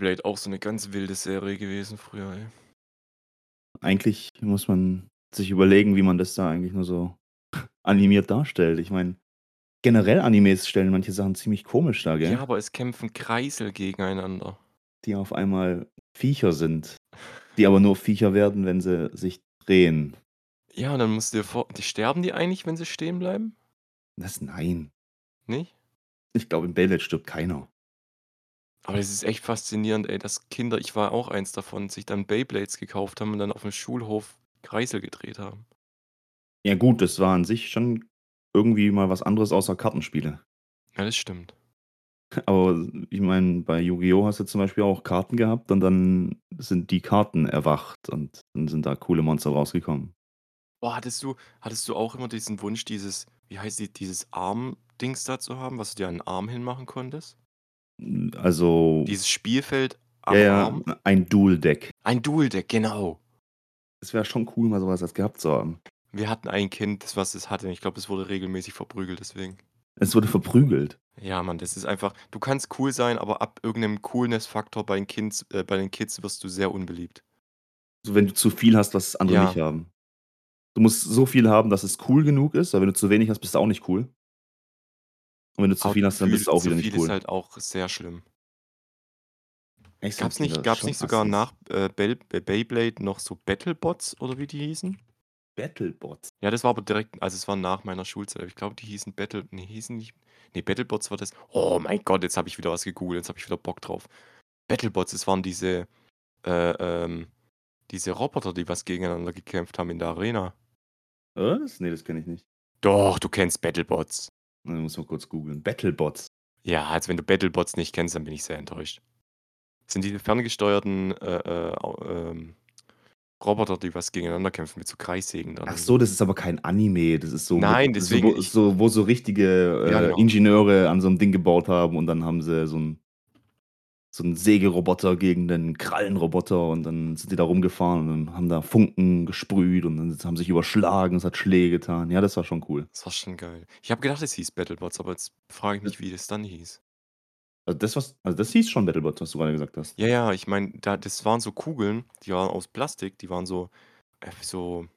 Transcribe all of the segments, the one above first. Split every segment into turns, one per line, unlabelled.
Beyblade, auch so 'ne ganz wilde Serie gewesen früher, ey.
Eigentlich muss man sich überlegen, wie man das da eigentlich nur so animiert darstellt. Ich meine, generell Animes stellen manche Sachen ziemlich komisch dar,
Ja,
gell?
aber es kämpfen Kreisel gegeneinander.
Die auf einmal Viecher sind, die aber nur Viecher werden, wenn sie sich drehen.
Ja, und dann musst du dir vor die sterben die eigentlich, wenn sie stehen bleiben?
Was? Nein.
Nicht?
Ich glaube, in Beyblade stirbt keiner.
Aber es ist echt faszinierend, ey, dass Kinder ich war auch eins davon, sich dann Beyblades gekauft haben und dann aufm Schulhof Kreisel gedreht haben.
Ja gut, das war an sich schon irgendwie mal was anderes außer Kartenspiele.
Ja, das stimmt.
Aber ich meine, bei Yu-Gi-Oh! hast du zum Beispiel auch Karten gehabt und dann sind die Karten erwacht und dann sind da coole Monster rausgekommen.
Boah, hattest du hattest du auch immer diesen Wunsch, dieses wie heißt die dieses Arm-Dings da zu haben, was du dir an 'n Arm hinmachen konntest?
Also
Dieses Spielfeld am
Ja, ja, ein Dual-Deck.
Ein Dual-Deck, genau.
Es wäre schon cool, mal so was als gehabt zu haben.
Wir hatten ein Kind, das was es hatte. Ich glaube, es wurde regelmäßig verprügelt deswegen.
Es wurde verprügelt?
Ja, Mann, das ist einfach du kannst cool sein, aber ab irgend 'nem Coolness-Faktor bei 'n Kinds äh, bei den Kids wirst du sehr unbeliebt.
So, wenn du zu viel hast, was andere
Ja.
nicht haben. Du musst so viel haben, dass es cool genug ist, aber wenn du zu wenig hast, bist du auch nicht cool. Und wenn du zu
Aber
viel
zu
hast, dann
viel
bist du auch
zu
wieder
viel
nicht
ist
cool.
halt auch sehr schlimm.
Echt, sind
Gab's nicht gab's
schon
nicht sogar
Assis.
nach, äh, äh, Beyblade noch so Battlebots oder wie die hießen?
Battlebots?
Ja, das war aber direkt also, es war nach meiner Schulzeit. Aber ich glaube, die hießen Battle ne, hießen nicht ne, Battlebots war das oh mein Gott, jetzt habe ich wieder was gegoogelt, jetzt habe ich wieder Bock drauf. Battlebots, das waren diese äh, ähm, diese Roboter, die was gegeneinander gekämpft haben in der Arena.
Was? Ne, das kenne ich nicht.
Doch, du kennst Battlebots.
Ne, muss mal kurz googeln. Battlebots?
Ja, also, wenn du Battlebots nicht kennst, dann bin ich sehr enttäuscht. Das sind diese ferngesteuerten, äh, äh, ähm, Roboter, die was gegeneinander kämpfen mit so Kreissägen dann
Ach so, das ist aber kein Anime. Das ist so
Nein,
mit so
deswegen
wo so wo so richtige,
Ja,
äh,
genau.
Ingenieure an so 'nem Ding gebaut haben und dann haben sie so 'n so 'n Sägeroboter gegen 'nen Krallenroboter und dann sind die da rumgefahren und dann haben da Funken gesprüht und dann haben sich überschlagen, es hat Schläge getan. Ja, das war schon cool.
Das war schon geil. Ich habe gedacht, es hieß Battlebots, aber jetzt frage ich mich, wie das dann hieß.
Also, das was also, das hieß schon Battlebots, was du grade gesagt hast.
Ja, ja, ich meine, da das waren so Kugeln, die waren aus Plastik, die waren so äh, so 'n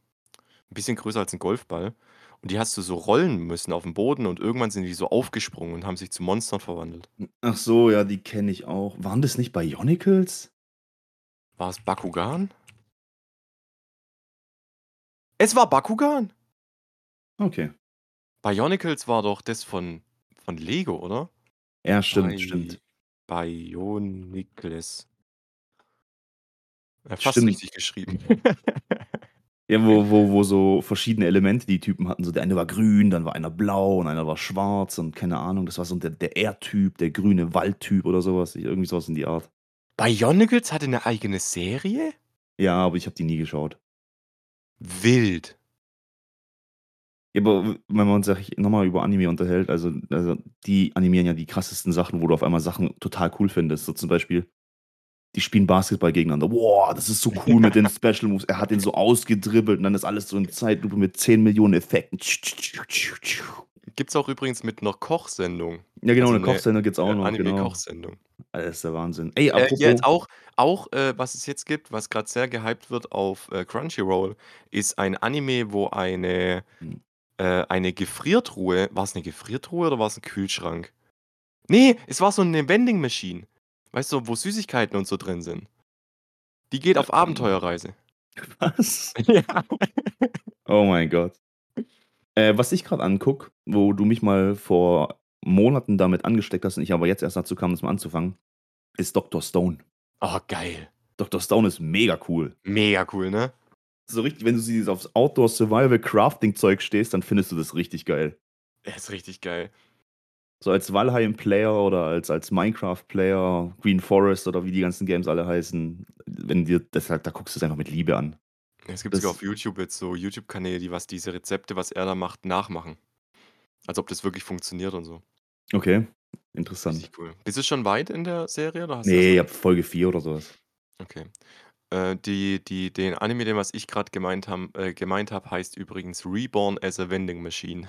bisschen größer als 'n Golfball und die hast du so rollen müssen aufm Boden und irgendwann sind die so aufgesprungen und haben sich zu Monstern verwandelt.
Ach so, ja, die kenne ich auch. Waren das nicht Bionicles?
War es Bakugan? Es war Bakugan!
Okay.
Bionicles war doch das von von Lego, oder?
Ja, stimmt,
Bi
stimmt.
Bionicles. Ja, fast
Stimmt.
richtig geschrieben.
Ja, wo wo wo so verschiedene Elemente die Typen hatten. So der eine war grün, dann war einer blau und einer war schwarz und keine Ahnung. Das war so der der Erdtyp, der grüne Waldtyp oder so was. Irgendwie so was in die Art.
Bionicles hatte 'ne eigene Serie?
Ja, aber ich habe die nie geschaut.
Wild.
Ja, aber wenn man sich noch mal über Anime unterhält, also also, die animieren ja die krassesten Sachen, wo du auf einmal Sachen total cool findest. So zum Beispiel, die spielen Basketball gegeneinander. Boah, das ist so cool mit den Special Moves. Er hat den so ausgedribbelt und dann ist alles so in Zeitlupe mit 10.000.000 Effekten.
Gibt's auch übrigens mit 'ner Kochsendung.
Ja, genau,
Also
'ne
'ne,
Kochsendung gibt's auch
äh,
noch, genau.
Anime-Kochsendung.
Alter, ist der Wahnsinn. Ey,
Äh,
apropos
jetzt auch auch, äh, was es jetzt gibt, was grad sehr gehypt wird auf, äh, Crunchyroll, ist ein Anime, wo eine
Hm.
äh, eine Gefriertruhe war's 'ne Gefriertruhe oder war's 'n Kühlschrank? Ne, es war so 'ne Vending Machine. Weißt du, wo Süßigkeiten und so drin sind. Die geht auf Abenteuerreise.
Was?
Ja.
Oh mein Gott. Äh, was ich grad angucke, wo du mich mal vor Monaten damit angesteckt hast und ich aber jetzt erst dazu kam, das mal anzufangen, ist Doctor Stone.
Oh, geil.
Doctor Stone ist mega cool.
Mega cool, ne?
So richtig wenn du sie aufs Outdoor Survival Crafting Zeug stehst, dann findest du das richtig geil.
Er ist richtig geil.
So als Valheim Player oder als als Minecraft Player, Green Forest oder wie die ganzen Games alle heißen, wenn dir das halt da guckst du's einfach mit Liebe an.
Es gibt
Das
sogar auf YouTube jetzt so YouTube-Kanäle, die was diese Rezepte, was er da macht, nachmachen. Als ob das wirklich funktioniert und so.
Okay, interessant.
Richtig cool. Bist du schon weit in der Serie oder hast du
Ne,
erst
ich habe Folge 4 oder so was.
Okay. Äh, die die den Anime, den was ich grad gemeint haben äh, gemeint habe, heißt übrigens „Reborn as a Vending Machine“.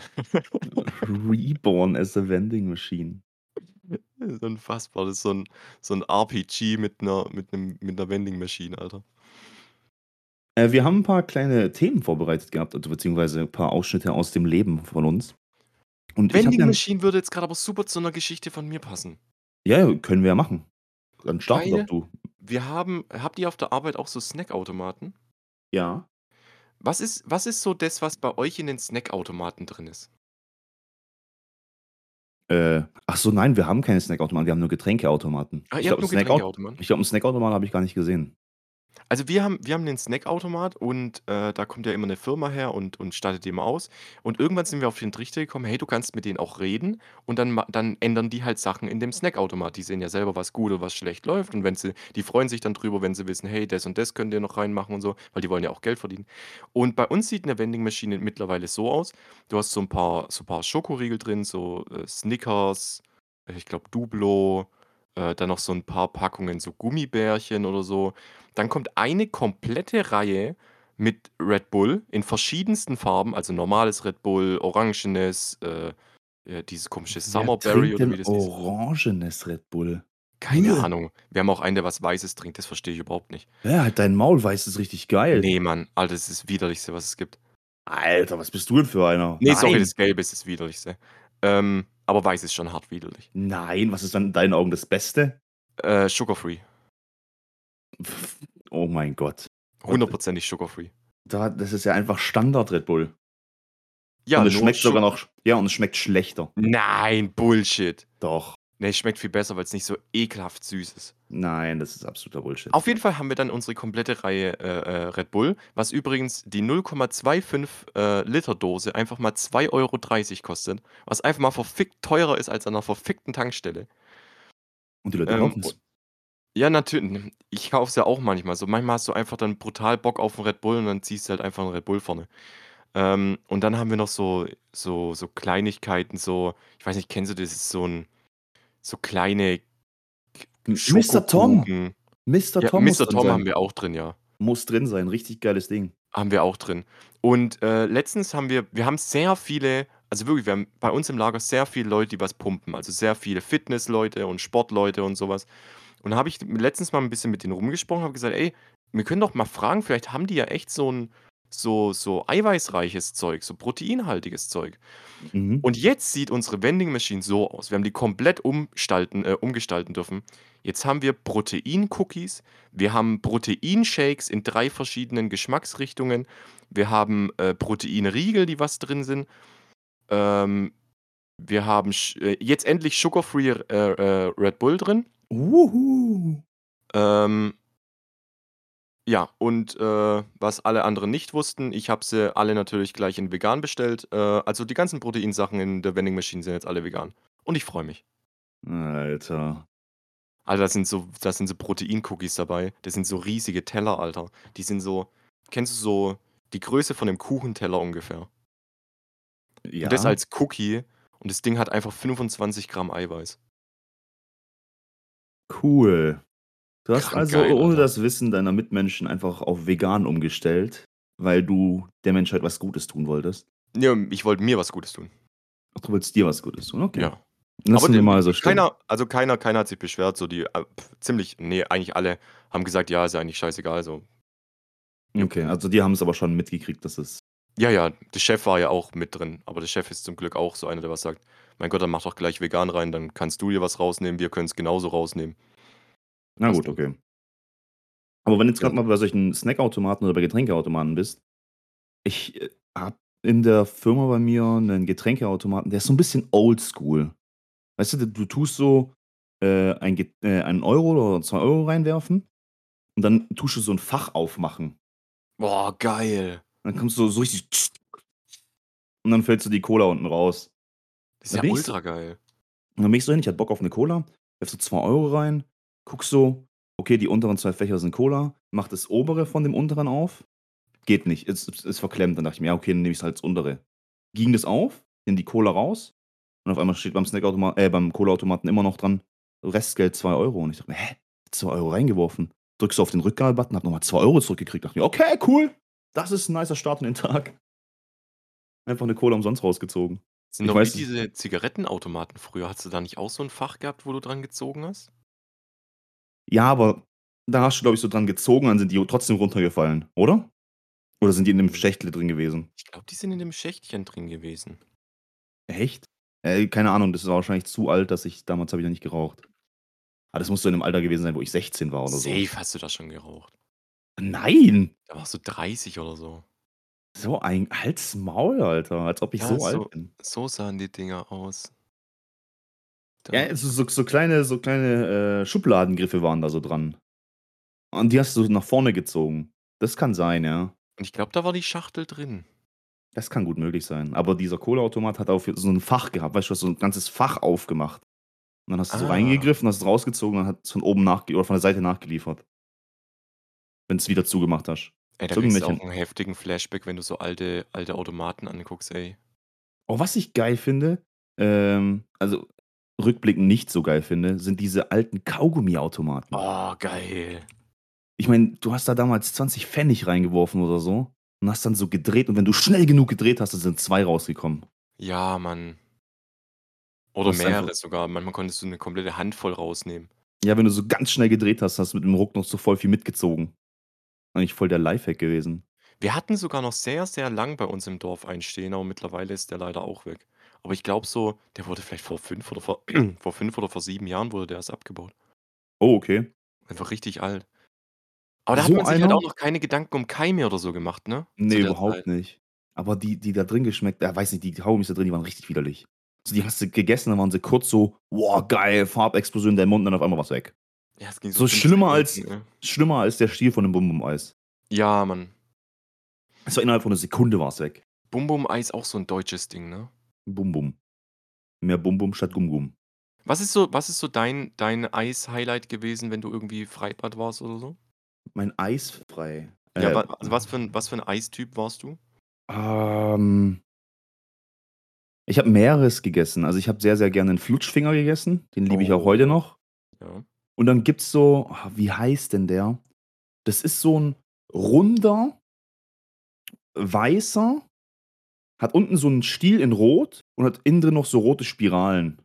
Reborn as a Vending Machine.
Das ist unfassbar. Das ist so 'n so 'n RPG mit 'ner mit 'nem mit 'ner Vending Machine, Alter.
Äh, wir haben 'n paar kleine Themen vorbereitet gehabt, also beziehungsweise 'n paar Ausschnitte aus dem Leben von uns. Und habe
Vending
ja
Machine würde jetzt grad aber super zu 'ner Geschichte von mir passen.
Ja, können wir ja machen. Dann starte doch du.
Wir haben habt ihr auf der Arbeit auch so Snackautomaten?
Ja.
Was ist was ist so das, was bei euch in den Snackautomaten drin ist?
Äh, ach so, nein, wir haben keine Snackautomaten, wir haben nur Getränkeautomaten.
Ah,
Ich
ihr habt
glaube, 'n
nur
Snackau
Getränkeautomaten?
ich glaube, 'n Snackautomat habe ich gar nicht gesehen.
Also, wir haben wir haben 'nen Snackautomat und, äh, da kommt ja immer 'ne Firma her und und stattet die immer aus. Und irgendwann sind wir auf den Trichter gekommen: „Hey, du kannst mit denen auch reden und dann dann ändern die halt Sachen in dem Snackautomat.“ Die sehen ja selber, was gut und was schlecht läuft und wenn sie die freuen sich dann drüber, wenn sie wissen: „Hey, das und das könnt ihr noch reinmachen“ und so, weil die wollen ja auch Geld verdienen. Und bei uns sieht 'ne Vending Machine mittlerweile so aus: Du hast so 'n paar so paar Schokoriegel drin, so, äh, Snickers, äh, ich glaube Duplo, äh, dann noch so 'n paar Packungen so Gummibärchen oder so. Dann kommt eine komplette Reihe mit Red Bull in verschiedensten Farben, also normales Red Bull, orangenes, äh, äh, dieses komische
Wer
Summerberry
trinkt
oder wie
denn
das hieß.
orangenes Red Bull?
Keine
Bäh.
Ahnung. Wir haben auch einen, der was Weißes trinkt, das verstehe ich überhaupt nicht.
Ja, halt dein Maul, weiß ist richtig geil.
Ne, Mann, Alter, das ist das Widerlichste, was es gibt.
Alter, was bist du denn für einer?
Ne, sorry,
Nein.
das Gelbe ist das Widerlichste. Ähm, aber Weiß ist schon hart widerlich.
Nein, was ist dann in deinen Augen das Beste?
Äh, Sugar Free.
Oh mein Gott.
Hundertprozentig Sugar Free.
Da das ist ja einfach Standard Red Bull.
Ja,
Und es schmeckt sogar noch ja, und es schmeckt schlechter.
Nein, Bullshit.
Doch.
Ne, es schmeckt viel besser, weil's nicht so ekelhaft süß ist.
Nein, das ist absoluter Bullshit.
Auf jeden Fall haben wir dann unsere komplette Reihe, äh, äh, Red Bull, was übrigens die 0,25, äh, Liter Dose einfach mal 2,30 € kostet, was einfach mal verfickt teurer ist als an 'ner verfickten Tankstelle.
Und die Leute
Ähm,
kaufen's.
u ja, natür n ich kaufe es ja auch manchmal so. Manchmal hast du einfach dann brutal Bock auf 'n Red Bull und dann ziehst du halt einfach 'n Red Bull vorne. Ähm, und dann haben wir noch so so so Kleinigkeiten, so ich weiß nicht, kennst du das? Ist so 'n so kleine K
M Mister Tom. Mister
Ja,
Tom drin
Tom haben wir auch drin, ja.
Muss drin sein, richtig geiles Ding.
Haben wir auch drin. Und, äh, letztens haben wir wir haben sehr viele also wirklich, wir haben bei uns im Lager sehr viele Leute, die was pumpen, also sehr viele Fitnessleute und Sportleute und so was. Und da habe ich letztens mal 'n bisschen mit denen rumgesprochen, habe gesagt: „Ey, wir können doch mal fragen, vielleicht haben die ja echt so 'n so so eiweißreiches Zeug, so proteinhaltiges Zeug.“
Mhm.
Und jetzt sieht unsere Vending Machine so aus. Wir haben die komplett umstalten äh, umgestalten dürfen. Jetzt haben wir Protein-Cookies, wir haben Proteinshakes in 3 verschiedenen Geschmacksrichtungen, wir haben, äh, Proteinriegel, die was drin sind. Ähm, wir haben äh, jetzt endlich Sugar Free, äh, äh, Red Bull drin.
Wuhu.
Ähm ja, und, äh, was alle anderen nicht wussten, ich habe sie alle natürlich gleich in vegan bestellt. Äh, also die ganzen Proteinsachen in der Vending Machine sind jetzt alle vegan. Und ich freue mich.
Alter.
Alter, da sind so da sind so Protein-Cookies dabei. Das sind so riesige Teller, Alter. Die sind so kennst du so die Größe von 'nem Kuchenteller ungefähr? Und das
Ja.
als Cookie und das Ding hat einfach 25 Gramm Eiweiß.
Cool. Du hast
Krank
also
geil,
ohne
Alter.
das Wissen deiner Mitmenschen einfach auf vegan umgestellt, weil du der Menschheit was Gutes tun wolltest?
Ja, ich wollte mir was Gutes tun.
Ach, du wolltest dir was Gutes tun, okay.
Ja.
Lassen
Aber
wir mal so stehen.
keiner also keiner keiner hat sich beschwert, so die, äh, ziemlich ne, eigentlich alle haben gesagt: „Ja, ist ja eigentlich scheißegal“, so.
Okay, also die haben's aber schon mitgekriegt, dass es
Ja, ja, der Chef war ja auch mit drin, aber der Chef ist zum Glück auch so einer, der was sagt: „Mein Gott, dann mach doch gleich vegan rein, dann kannst du dir was rausnehmen, wir können's genauso rausnehmen.“
Na
Passt
gut, okay. Aber wenn du jetzt
Ja.
grad mal bei solchen Snackautomaten oder bei Getränkeautomaten bist, ich, äh, habe in der Firma bei mir 'nen Getränkeautomaten, der ist so 'n bisschen oldschool. Weißt du, du tust so, äh, ein Get äh, 1 € oder 2 € reinwerfen und dann tust du so 'n Fach aufmachen.
Boah, geil.
Dann kommst du so richtig und dann fällt so die Cola unten raus.
Das ist
Da
ja
bin ich so
ultra geil.
dann bin ich so hin, ich hatte Bock auf 'ne Cola, werfe so 2 € rein, gucke so, okay, die unteren 2 Fächer sind Cola, mache das obere von dem unteren auf, geht nicht, ist ist ist verklemmt. Dann dachte ich mir: „Ja, okay, dann nehme ich's halt das untere.“ Ging das auf, nehme die Cola raus und auf einmal steht beim Snackautomat äh, beim Cola-Automaten immer noch dran, Restgeld 2 € und ich dachte mir: „Hä, 2 € reingeworfen.“ Drückst du auf den Rückgabebutton, habe noch mal 2 € zurückgekriegt. Dachte mir: „Okay, cool, das ist 'n nicer Start in den Tag.“ Einfach 'ne Cola umsonst rausgezogen.
Sind
Ich
doch
weiß es
diese Zigarettenautomaten früher. Hattest du da nicht auch so 'n Fach gehabt, wo du dran gezogen hast?
Ja, aber da hast du, glaube ich, so dran gezogen, dann sind die trotzdem runtergefallen, oder? Oder sind die in 'nem
Hm.
Schächtle drin gewesen?
Ich glaube, die sind in dem Schächtchen drin gewesen.
Echt? Äh, keine Ahnung, das war wahrscheinlich zu alt, dass ich damals habe ich noch nicht geraucht. Aber das muss so in 'nem Alter gewesen sein, wo ich 16 war oder so.
Safe hast du da schon geraucht.
Nein!
Da warst du 30 oder so.
So ein halt's Maul, Alter, als ob ich
Ja,
so alt
so
bin.
so sahen die Dinger aus.
Ja, so so so kleine so kleine, äh, Schubladengriffe waren da so dran. Und die hast du nach vorne gezogen. Das kann sein, ja.
Und ich glaube, da war die Schachtel drin.
Das kann gut möglich sein. Aber dieser Cola-Automat hat auch so 'n Fach gehabt, weißt du, so 'n ganzes Fach aufgemacht. Und dann hast du so
Ah.
reingegriffen, hast es rausgezogen und dann hat's von oben nachge oder von der Seite nachgeliefert. Wenn's wieder zugemacht hast.
Ey, da
So
kriegst du auch 'n heftigen Flashback, wenn du so alte alte Automaten anguckst, ey.
Oh, was ich geil finde, ähm, also rückblickend nicht so geil finde, sind diese alten Kaugummiautomaten.
Oh, geil.
Ich meine, du hast da damals 20 Pfennig reingeworfen oder so und hast dann so gedreht und wenn du schnell genug gedreht hast, dann sind 2 rausgekommen.
Ja, Mann. Oder mehrere sogar. Manchmal konntest du 'ne komplette Handvoll rausnehmen.
Ja, wenn du so ganz schnell gedreht hast, hast du mit dem Ruck noch so voll viel mitgezogen. Eigentlich voll der Lifehack gewesen.
Wir hatten sogar noch sehr, sehr lang bei uns im Dorf einen stehen, aber mittlerweile ist der leider auch weg. Aber ich glaube so, der wurde vielleicht vor 5 oder vor vor 5 oder vor 7 Jahren wurde der erst abgebaut.
Oh, okay.
Einfach richtig alt. Aber da hat
So
man sich halt
einer?
auch noch keine Gedanken um Keime oder so gemacht, ne?
Ne,
der
überhaupt
Zeit.
nicht. Aber die die da drin geschmeckt ah, weiß nicht, die Kaugummis da drin, die waren richtig widerlich. Also, die hast du gegessen, dann waren sie kurz so: „Wow, geil, Farbexplosion in deinem Mund“, und dann auf einmal war's weg.
Ja, es ging so
So
5
schlimmer als
ne?
schlimmer als der Stiel von 'nem Bum-Bum-Eis.
Ja, Mann.
Es war innerhalb von 'ner Sekunde war's weg.
Bum-Bum-Eis auch so 'n deutsches Ding, ne?
Bum-Bum. Mehr Bum-Bum statt Gum-Gum.
Was ist so was ist so dein dein Eis-Highlight gewesen, wenn du irgendwie Freibad warst oder so?
Mein eisfrei
Ja,
äh,
also was für 'n was für 'n Eistyp warst du?
Ähm ich habe mehreres gegessen. Also, ich habe sehr, sehr gerne 'n Flutschfinger gegessen, den liebe ich auch
Oh.
heute noch.
Ja.
Und dann gibt's so ah, wie heißt denn der? Das ist so 'n runder weißer, hat unten so 'n Stiel in Rot und hat innen drin noch so rote Spiralen.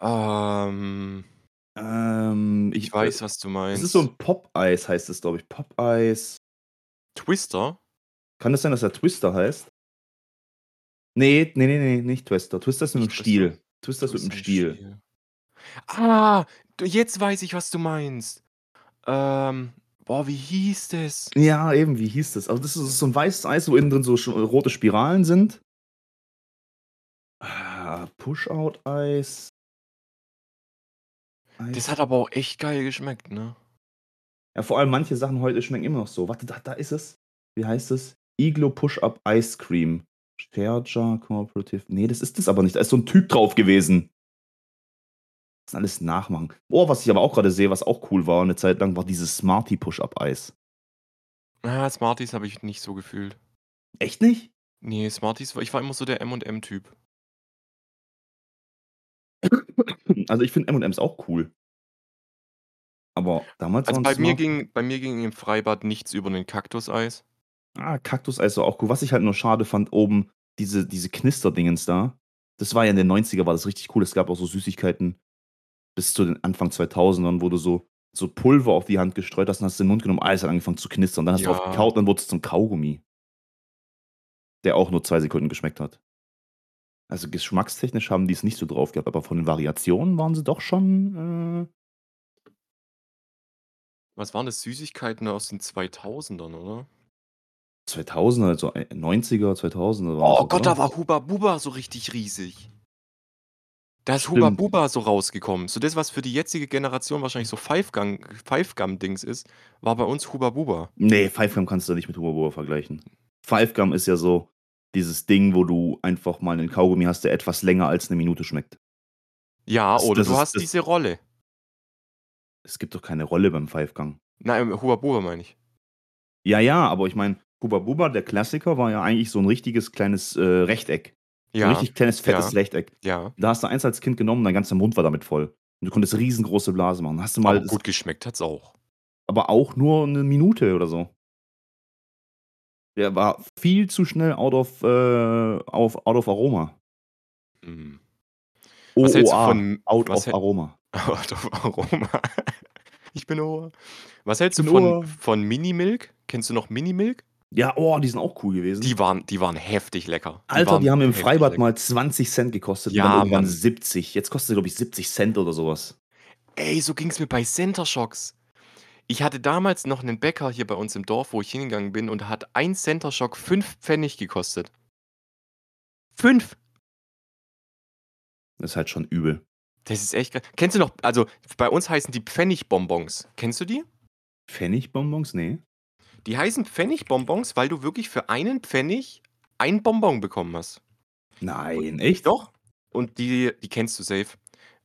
Ähm
Ähm,
ich
ich, äh
weiß, was du
das ist so
meinst.
'n Popeis heißt das, glaube ich. Popeis.
Twister?
Kann das sein, dass der Twister heißt? Ne, ne, ne, ne, nicht Twister. Twister ist mit 'nem
Nicht Twister.
Stiel. Twister ist mit 'nem
Twister mit
Stiel.
Ah, jetzt weiß ich, was du meinst. Ähm, boah, wie hieß das?
Ja, eben, wie hieß das? Also, das ist so 'n weißes Eis, wo innen drin so sch rote Spiralen sind. Ah, Push-Out-Eis.
Das hat aber auch echt geil geschmeckt, ne?
Ja, vor allem manche Sachen heute schmecken immer noch so. Warte, da da ist es. Wie heißt es? Iglo Push-Up Ice Cream. Fair-Jar Cooperative. Ne, das ist das aber nicht. Da ist so 'n Typ drauf gewesen. Das alles nachmachen. Oh, was ich aber auch grade sehe, was auch cool war 'ne Zeit lang, war dieses Smarty Push-Up Eis.
Ah, Smarties habe ich nicht so gefühlt.
Echt nicht?
Ne, Smarties war ich war immer so der M&M-Typ.
Also, ich finde M&M's auch cool. Aber damals
Also, bei mir ging bei mir ging im Freibad nichts über 'nen Kaktuseis.
Ah, Kaktuseis war auch cool. Was ich halt nur schade fand, oben diese diese Knisterdingens da. Das war ja in den 90er war das richtig cool. Es gab auch so Süßigkeiten bis zu den Anfang 2000ern, wo du so so Pulver auf die Hand gestreut hast und hast den Mund genommen, alles hat angefangen zu knistern. Dann hast du drauf
Ja.
gekaut, dann wurd's zum Kaugummi. Der auch nur 2 Sekunden geschmeckt hat. Also, geschmackstechnisch haben die's nicht so drauf gehabt, aber von den Variationen waren sie doch schon, äh
Was waren das? Süßigkeiten aus den 2000ern, oder?
2000er, also, äh, 90er, 2000er war das
Oh
doch,
Gott, da
oder?
war Hubba Bubba so richtig riesig. Da ist Hubba
Stimmt.
Bubba so rausgekommen. So das, was für die jetzige Generation wahrscheinlich so Five Gang Five Gum Dings ist, war bei uns Hubba Bubba.
Ne, Five Gum kannst du nicht mit Hubba Bubba vergleichen. Five Gum ist ja so dieses Ding, wo du einfach mal 'nen Kaugummi hast, der etwas länger als 'ne Minute schmeckt.
Ja,
Das
oder
das
du
ist
hast
das
diese Rolle.
Es gibt doch keine Rolle beim Five Gum.
Nein, Hubba Bubba meine ich.
Ja, ja, aber ich meine, Hubba Bubba, der Klassiker, war ja eigentlich so 'n richtiges kleines, äh, Rechteck.
Ja,
richtig kleines, fettes
ja,
Rechteck.
ja.
Da hast du eins als Kind genommen, dein ganzer Mund war damit voll. Und du konntest riesengroße Blasen machen. Hast du mal
Aber gut geschmeckt hat's auch.
aber auch nur 'ne Minute oder so. Der war viel zu schnell out of, äh, auf out of Aroma.
Mhm. Was hältst du von
out of Aroma.
out of Aroma. Ich bin Ohr. Was hältst du von von Minimilk? Kennst du noch Minimilk?
Ja, oh, die sind auch cool gewesen.
Die waren die waren heftig lecker. Die
Alter, die haben im Freibad
lecker.
mal 20 Cent gekostet und dann
Ja,
irgendwann
Mann.
70. Jetzt kostet sie, glaube ich, 70 Cent oder so was.
Ey, so ging's mir bei Center Shocks. Ich hatte damals noch 'nen Bäcker hier bei uns im Dorf, wo ich hingegangen bin, und hat ein Center Shock 5 Pfennig gekostet. 5!
Das ist halt schon übel.
Das ist echt krass. Kennst du noch also, bei uns heißen die Pfennigbonbons. Kennst du die?
Pfennigbonbons? Ne.
Die heißen Pfennigbonbons, weil du wirklich für einen Pfennig ein Bonbon bekommen hast.
Nein, echt?
Doch. Und die die kennst du safe.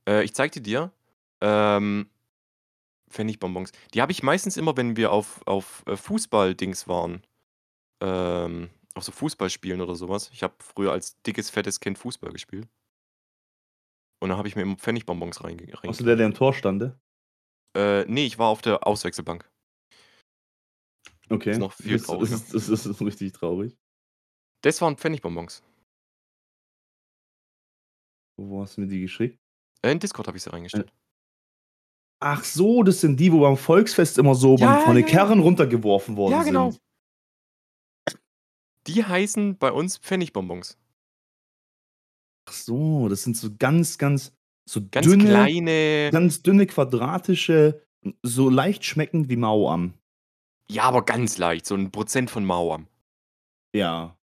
Äh, ich zeige die dir. Ähm, Pfennigbonbons. Die habe ich meistens immer, wenn wir auf auf, äh, Fußball-Dings waren. Ähm, auf so Fußballspielen oder so was. Ich habe früher als dickes, fettes Kind Fußball gespielt. Und da habe ich mir immer Pfennigbonbons reinge
Warst du der, der im Tor stande?
Äh, ne, ich war auf der Auswechselbank.
Okay.
Ist noch viel
Das
trauriger.
ist das ist ist richtig traurig.
Das waren Pfennigbonbons.
Wo hast du mir die geschickt?
Äh, in Discord habe ich sie
Äh
reingestellt.
Ach so, das sind die, wo beim Volksfest immer so beim
Ja,
von den
ja, ja.
Karren runtergeworfen worden
Ja, genau.
sind.
Die heißen bei uns Pfennigbonbons.
Ach so, das sind so ganz, ganz so
Ganz
dünne
kleine
ganz dünne, quadratische, so leicht schmeckend wie Mauam.
Ja, aber ganz leicht, so 'n Prozent von Mauam.
Ja.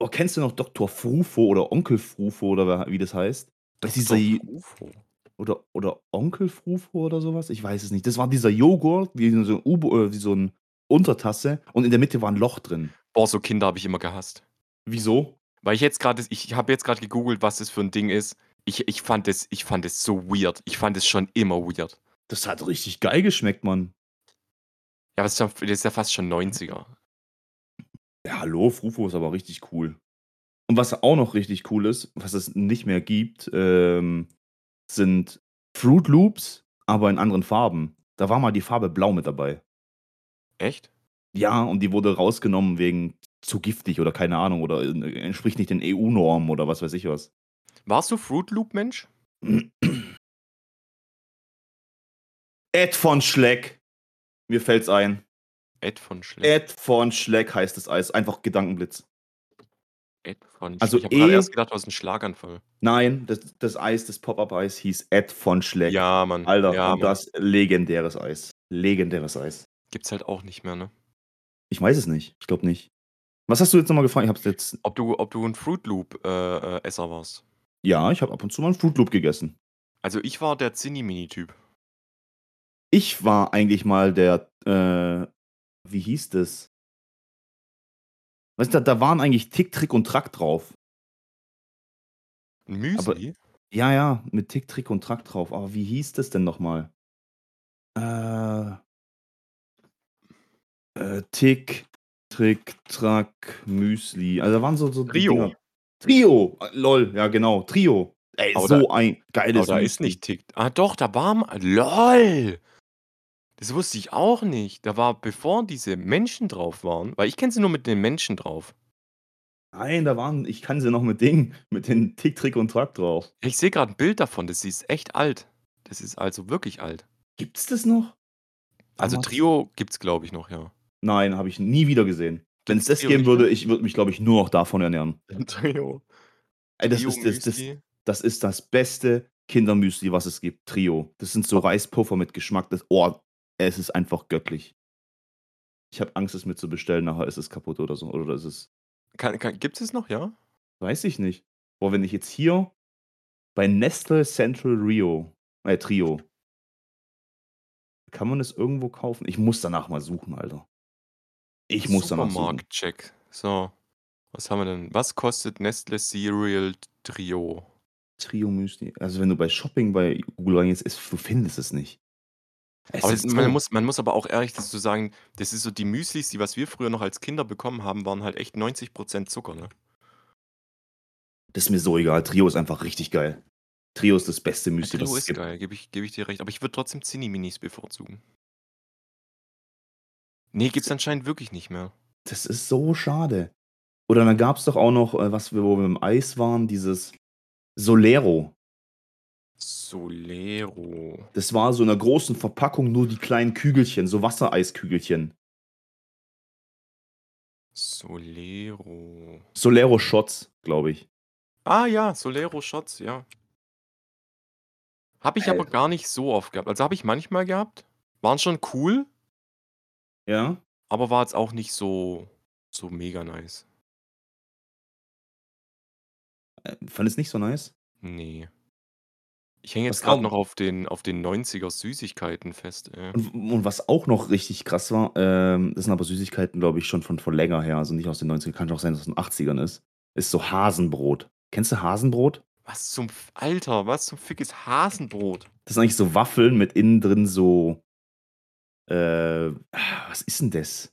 Oh, kennst du noch Dr. Frufo oder Onkel Frufo oder wie das heißt? Das ist dieser
Frufo?
oder oder Onkel Frufo oder so was? Ich weiß es nicht. Das war dieser Joghurt wie in so 'n U-Bo äh, wie so 'n Untertasse und in der Mitte war 'n Loch drin.
Boah, so Kinder habe ich immer gehasst.
Wieso?
Weil ich jetzt das ich habe jetzt grad gegoogelt, was das für 'n Ding ist. Ich ich fand es ich fand es so weird. Ich fand es schon immer weird.
Das hat richtig geil geschmeckt, Mann.
Ja, das ist ja das ist ja fast schon 90er.
Ja, hallo, Frufo ist aber richtig cool. Und was auch noch richtig cool ist, was es nicht mehr gibt, ähm, sind Fruit Loops, aber in anderen Farben. Da war mal die Farbe blau mit dabei.
Echt?
Ja, und die wurde rausgenommen wegen zu giftig oder keine Ahnung oder, entspricht nicht den EU-Normen oder was weiß ich was.
Warst du Fruit Loop Mensch?
Ed von Schleck. Mir fällt's ein.
Ed von Schleck.
Ed von Schleck heißt das Eis. Einfach Gedankenblitz.
Ed von Sch
Also
ich habe
E
erst gedacht, du hast 'n Schlaganfall.
Nein, das das Eis, das Pop-up-Eis hieß Ed von Schleck.
Ja, Mann.
Alter,
Ja,
und
Mann.
das legendäres Eis. Legendäres Eis.
Gibt's halt auch nicht mehr, ne?
Ich weiß es nicht. Ich glaube nicht. Was hast du jetzt noch mal gefragt? Ich habe es jetzt
Ob du ob du 'n Fruit Loop, äh, äh, warst?
Ja, ich habe ab und zu mal 'n Fruit Loop gegessen.
Also, ich war der Zinni-Mini-Typ.
Ich war eigentlich mal der, äh wie hieß das? Weißt du, da waren eigentlich Tick, Trick und Track drauf.
'N
Aber
Müsli?
ja, ja, mit Tick, Trick und Track drauf. Aber wie hieß das denn noch mal? Äh äh, Tick, Trick, Track, Müsli. Also, da waren so so
Trio.
Dinger. Trio, äh, lol, ja genau, Trio. Ey,
Aber da
so ein
aber
geiles
da ist
Müsli.
nicht Tick ah doch, da war ma LOL! Das wusste ich auch nicht. Da war bevor diese Menschen drauf waren weil ich kenne sie nur mit den Menschen drauf.
Nein, da waren ich kann sie noch mit Ding mit den Tick, Trick und Track drauf.
Ich sehe grad 'n Bild davon, das ist echt alt. Das ist also wirklich alt.
Gibt's das noch?
Also,
Damals?
Trio gibt's, glaube ich, noch, ja.
Nein, habe ich nie wieder gesehen. Wenn's
Gibt's
das
Trio
geben würde, ich würde mich, glaube ich, nur noch davon ernähren.
Trio.
Ey, das
Trio
ist das das das ist das beste Kindermüsli, was es gibt, Trio. Das sind so Reispuffer mit Geschmack, das oh, es ist einfach göttlich. Ich habe Angst, es mir zu bestellen, nachher ist es kaputt oder so oder ist es
Kann kann gibt's es noch, ja?
weiß ich nicht. Boah, wenn ich jetzt hier bei Nestle Central Rio äh, Trio kann man das irgendwo kaufen? Ich muss danach mal suchen, Alter. Ich muss danach suchen.
Supermarktcheck. So, was haben wir denn? Was kostet Nestle Cereal Trio?
Trio Müsli. Also, wenn du bei Shopping bei Google reingehst, es du findest es nicht. Es
Aber
ist
man
so
muss man muss aber auch ehrlich dazu sagen, das ist so die Müslis, die was wir früher noch als Kinder bekommen haben, waren halt echt 90% Zucker, ne?
Das ist mir so egal. Trio ist einfach richtig geil. Trio ist das beste
Ja,
Müsli, was
Trio
es
ist
gibt.
geil, gebe ich gebe ich dir recht. Aber ich würde trotzdem Zinni-Minis bevorzugen. Ne, gibt's anscheinend wirklich nicht mehr.
Das ist so schade. Oder dann gab's doch auch noch, äh, was wir wo wir im Eis waren, dieses Solero.
Solero.
Das war so in 'ner großen Verpackung nur die kleinen Kügelchen, so Wassereiskügelchen.
Solero.
Solero Shots, glaube ich.
Ah ja, Solero Shots, ja. Habe ich aber
Alter.
gar nicht so oft gehabt. Also, habe ich manchmal gehabt, waren schon cool.
Ja.
Aber war jetzt auch nicht so so mega nice.
Äh, fandest nicht so nice?
Ne. Ich hänge
Was
jetzt
auch
noch auf den auf den 90er Süßigkeiten fest, ey.
Und und was auch noch richtig krass war, ähm, das sind aber Süßigkeiten, glaube ich, schon von von länger her, also nicht aus den 90ern, kann auch sein, dass es in den 80ern ist, ist so Hasenbrot. Kennst du Hasenbrot?
Was zum F Alter, was zum Fick ist Hasenbrot?
Das sind eigentlich so Waffeln mit innen drin so äh, was ist 'n das?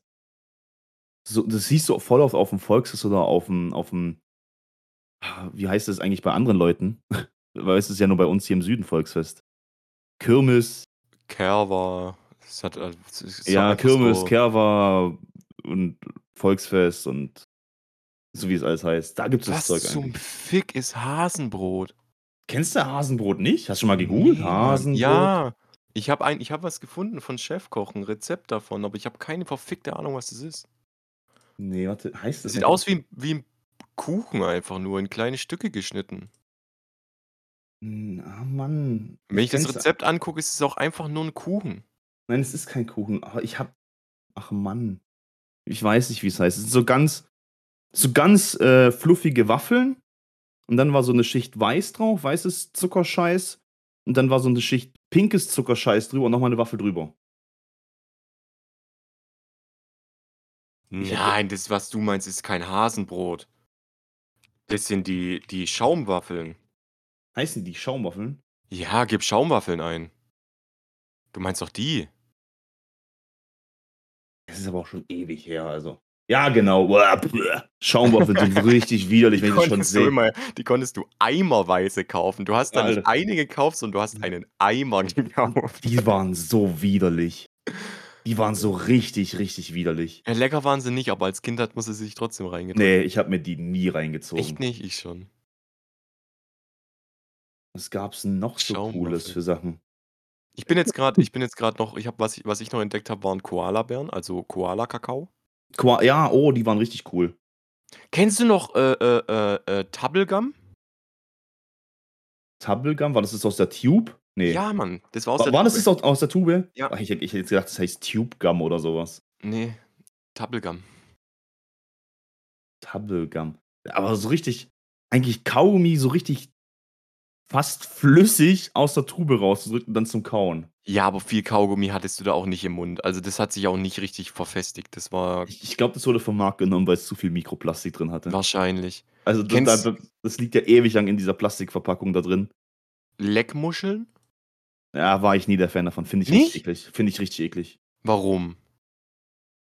So das siehst du voll oft aufm Volksfest oder aufm aufm wie heißt das eigentlich bei anderen Leuten? Weil es ist ja nur bei uns hier im Süden Volksfest. Kirmes.
Kerwa, es hat es ist
Ja, Kirmes,
so
Kerwa und Volksfest und so wie es alles heißt. Da gibt's das
Was
Zeug
zum
eigentlich.
Fick ist Hasenbrot?
Kennst du Hasenbrot nicht? Hast du schon mal gegoogelt?
Ne, Mann.
Hasenbrot?
Ja, ich habe ein habe was gefunden von Chefkoch, 'n Rezept davon, aber ich habe keine verfickte Ahnung, was das ist.
Ne, warte, heißt
Das
das
sieht aus wie wie 'n Kuchen einfach nur in kleine Stücke geschnitten.
Hm, ah, Mann.
Wenn
Ich
ich das
kenn's
Rezept angucke, ist es auch einfach nur 'n Kuchen.
Nein, es ist kein Kuchen, aber ich habe ach Mann. Ich weiß nicht, wie's heißt. Es sind so ganz so ganz, äh, fluffige Waffeln und dann war so 'ne Schicht weiß drauf, weißes Zuckerscheiß und dann war so 'ne Schicht pinkes Zuckerscheiß drüber und noch mal 'ne Waffel drüber. Ich hätte
Nein, das, was du meinst, ist kein Hasenbrot. Das sind die die Schaumwaffeln.
Heißen die Schaumwaffeln?
Ja, gib Schaumwaffeln ein. Du meinst doch die?
Das ist aber auch schon ewig her, also ja, genau. Schaumwaffeln sind richtig widerlich,
Die
wenn ich das schon sehe.
immer die konntest du eimerweise kaufen. Du hast da nicht
Alter.
eine gekauft, sondern du hast einen Eimer gekauft.
Die waren so widerlich. Die waren so richtig, richtig widerlich.
Ja, lecker waren sie nicht, aber als Kind hat man sie sich trotzdem reingedrückt.
Ne, ich habe mir die nie reingezogen.
Echt nicht? Ich schon.
Was gab's 'n noch so Cooles
Schaumwaffeln.
für Sachen?
Ich bin jetzt grad ich bin jetzt grad noch ich habe was ich was ich noch entdeckt habe, waren Koalabeeren, also Koalakakao.
Koa ja, oh, die waren richtig cool.
Kennst du noch, äh, äh, äh, äh, Tubblegum?
Tubblegum, war das das aus der Tube? Ne.
Ja, Mann, das war aus
Wa
der
war das
Tube.
das aus aus der Tube?
Ja.
Ach, ich hätte ich hätte jetzt gedacht, das heißt Tube Gum oder so was.
Ne, Tubblegum.
Tubblegum. Aber so richtig eigentlich Kaugummi so richtig fast flüssig aus der Tube rauszudrücken und dann zum Kauen.
Ja, aber viel Kaugummi hattest du da auch nicht im Mund. Also, das hat sich auch nicht richtig verfestigt. Das war
Ich ich glaube, das wurde vom Markt genommen, weil's zu viel Mikroplastik drin hatte.
wahrscheinlich.
Also, da
Kennst
da das liegt ja ewig lang in dieser Plastikverpackung da drin.
Leckmuscheln?
Ja, war ich nie der Fan davon. Finde ich
Nicht?
richtig eklig. Finde ich richtig eklig.
Warum?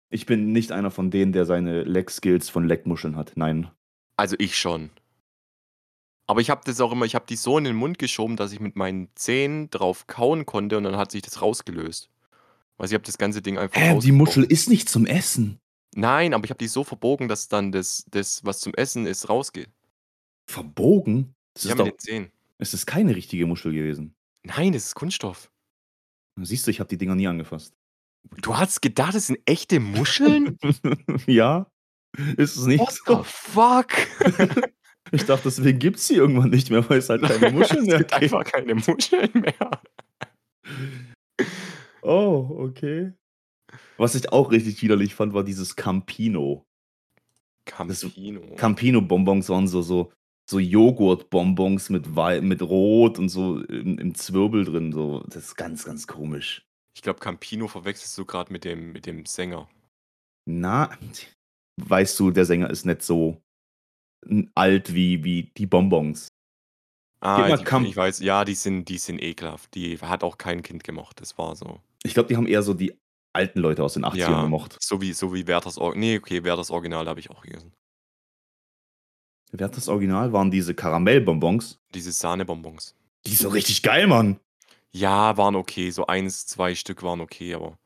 Ich bin nicht einer von denen, der seine Leck-Skills von Leckmuscheln hat. Nein.
Also, ich schon. Aber ich habe das auch immer ich habe die so in den Mund geschoben, dass ich mit meinen Zähnen drauf kauen konnte und dann hat sich das rausgelöst. Also, ich habe das ganze Ding einfach
Hä, die. Muschel ist nicht zum Essen.
Nein, aber ich habe die so verbogen, dass dann das das, was zum Essen ist, rausgeht.
Verbogen? Das
Ja,
ist
mit
doch
den Zähnen.
es ist keine richtige Muschel gewesen.
Nein, das ist Kunststoff.
Siehst du, ich habe die Dinger nie angefasst.
Du hast gedacht, das sind echte Muscheln?
Ja, ist es nicht
What the fuck?
Ich dachte, deswegen gibt's die irgendwann nicht mehr, weil's halt keine Muscheln
Es
mehr
gibt
gibt.
einfach keine Muscheln mehr.
Oh, okay. Was ich auch richtig widerlich fand, war dieses Campino.
Campino.
Campino-Bonbons waren so so so Joghurtbonbons mit wei mit Rot und so im im Zwirbel drin, so. Das ist ganz, ganz komisch.
Ich glaube, Campino verwechselst du grad mit dem mit dem Sänger.
Na, weißt du, der Sänger ist nicht so alt wie wie die Bonbons.
Ah, die ich weiß, ja, die sind die sind ekelhaft. Die hat auch kein Kind gemocht, das war so.
Ich glaube, die haben eher so die alten Leute aus den 80ern
Ja,
gemocht.
so wie so wie Werthers Or ne, okay, Werthers Original habe ich auch gegessen.
Werthers Original waren diese Karamellbonbons.
Diese Sahnebonbons.
Die sind richtig geil, Mann.
Ja, waren okay. So 1, 2 Stück waren okay, aber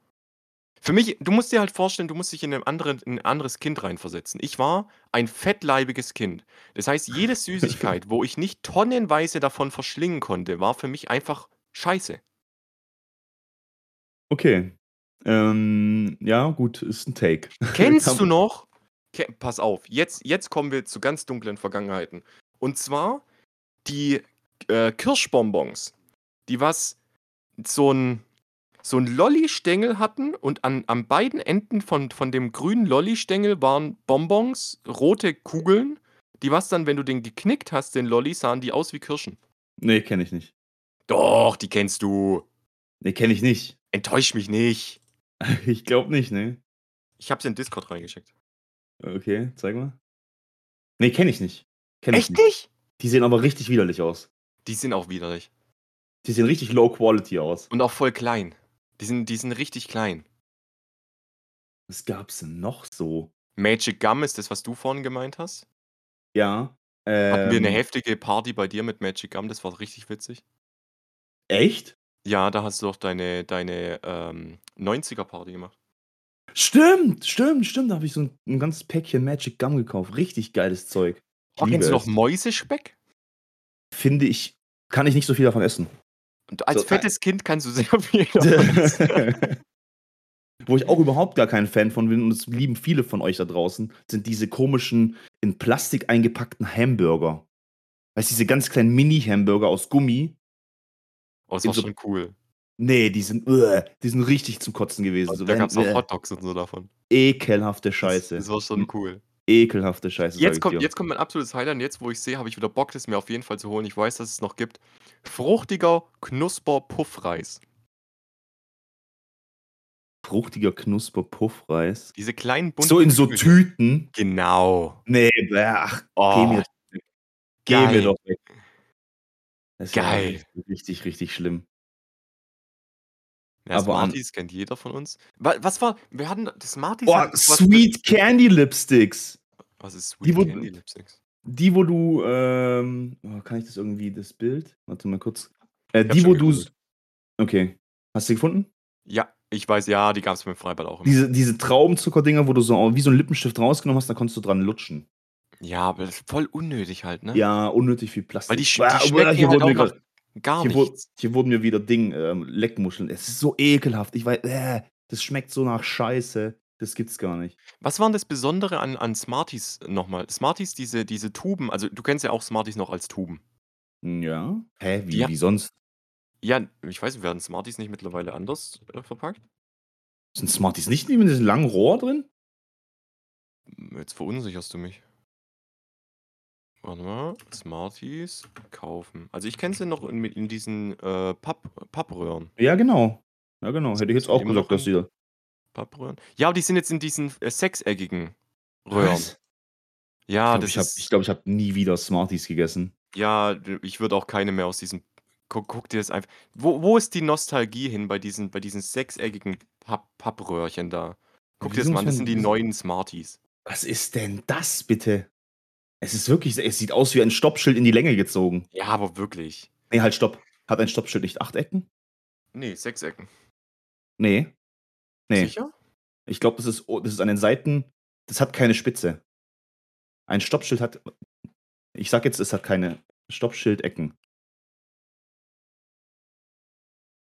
Für mich du musst dir halt vorstellen, du musst dich in 'nem anderen in 'n anderes Kind reinversetzen. Ich war ein fettleibiges Kind. Das heißt, jede Süßigkeit, wo ich nicht tonnenweise davon verschlingen konnte, war für mich einfach scheiße.
Okay. Ähm, ja, gut, ist 'n Take.
Kennst du noch ke pass auf, jetzt jetzt kommen wir zu ganz dunklen Vergangenheiten. Und zwar die, äh, Kirschbonbons, die was so 'n so 'n Lollistängel hatten und an an beiden Enden von von dem grünen Lollistängel waren Bonbons, rote Kugeln, die was dann, wenn du den geknickt hast, den Lolli, sahen die aus wie Kirschen.
Ne, kenne ich nicht.
Doch, die kennst du.
Ne, kenne ich nicht.
Enttäusch mich nicht.
Ich glaube nicht, ne.
Ich habe sie in Discord reingeschickt.
Okay, zeig mal. Ne, kenne ich nicht. Kenne ich
Echt
nicht.
nicht?
Die sehen aber richtig widerlich aus.
Die sind auch widerlich.
Die sehen richtig low quality aus.
Und auch voll klein. Die sind die sind richtig klein.
Was gab's denn noch so?
Magic Gum ist das, was du vorhin gemeint hast?
Ja,
Hatten wir 'ne
ähm
heftige Party bei dir mit Magic Gum, das war richtig witzig.
Echt?
Ja, da hast du doch deine deine, ähm, 90er Party gemacht.
Stimmt, stimmt, stimmt. Da habe ich so 'n 'n ganzes Päckchen Magic Gum gekauft. Richtig geiles Zeug. Ich
Oh, kennst du noch
es.
Mäusespeck?
Finde ich kann ich nicht so viel davon essen.
Und als
So, äh
fettes Kind kannst du sehr viel.
Wo ich auch überhaupt gar kein Fan von bin, und das lieben viele von euch da draußen, sind diese komischen, in Plastik eingepackten Hamburger. Weißt du, diese ganz kleinen Mini-Hamburger aus Gummi?
Oh, das
In
war
so
schon cool.
Ne, die sind die sind richtig zum Kotzen gewesen.
Also,
So
da
wenn
gab's auch Hotdogs und so davon.
ekelhafte
Das
Scheiße.
das war schon
Hm,
cool.
Ekelhafte Scheiße,
Jetzt
ich
kommt jetzt kommt mein absolutes Highlight und jetzt, wo ich's sehe, habe ich wieder Bock, das mir auf jeden Fall zu holen. Ich weiß, dass es noch gibt. Fruchtiger Knusper-Puffreis.
Fruchtiger Knusper-Puffreis.
Diese kleinen bunten
So in so. Tüten?
Genau.
Ne, bäh, ach, geh
Oh,
mir geh mir
geil.
doch weg. Das
Geil.
richtig, richtig schlimm.
Ja,
Aber an
Smarties kennt jeder von uns. Wa was war wir hatten Smarties
Oh, Sweet Candy Lipsticks.
Was ist
Die,
Sweet
wo
Candy Lipsticks?
die, wo du, ähm oh, kann ich das irgendwie das Bild? Warte mal kurz. Äh, die, wo du okay. Hast du sie gefunden?
Ja, ich weiß, ja, die gab's beim Freibad auch immer.
Diese diese Traubenzuckerdinger, wo du so wie so 'n Lippenstift rausgenommen hast, da konntest du dran lutschen.
Ja, aber das ist voll unnötig halt, ne?
Ja, unnötig viel
Weil die
Plastik.
sch die
Bäh, bäh,
schmecken
hier
halt auch nach gar
hier
nichts.
hier wurden mir wieder Ding, ähm, Leckmuscheln. Es ist so ekelhaft. Ich wei äh, das schmeckt so nach Scheiße. Das gibt's gar nicht.
Was war 'n das Besondere an an Smarties noch mal? Smarties, diese diese Tuben also, du kennst ja auch Smarties noch als Tuben.
Ja. Hä, wie
ha
wie sonst?
Ja, ich weiß nicht, werden Smarties nicht mittlerweile anders, äh, verpackt?
Sind Smarties nicht mit diesem langen Rohr drin?
Jetzt verunsicherst du mich. Warte mal, Smarties kaufen. Also, ich kenne sie noch in in diesen, äh, Papp Pappröhren.
Ja, genau. Ja, genau. Hätte ich jetzt auch
immer
gesagt, dass die
Pappröhren? Ja, aber die sind jetzt in diesen, äh, sechseckigen Röhren.
Was? Ich
Ja,
glaube, ich habe ich
ist
glaube, ich habe nie wieder Smarties gegessen.
Ja, ich würde auch keine mehr aus diesem guck guck dir das einf wo wo ist die Nostalgie hin bei diesen bei diesen sechseckigen Papp Pappröhrchen da? Guck dir das mal an, das sind die neuen Smarties.
Was ist denn das bitte? Es ist wirklich es sieht aus wie ein Stoppschild in die Länge gezogen.
Ja, aber wirklich.
Ne, halt, stopp. Hat ein Stoppschild nicht 8 Ecken?
Ne, 6 Ecken.
Ne. Ne.
Sicher?
Ich glaube, das ist das ist an den Seiten das hat keine Spitze. Ein Stoppschild hat ich sage jetzt, es hat keine Stoppschildecken.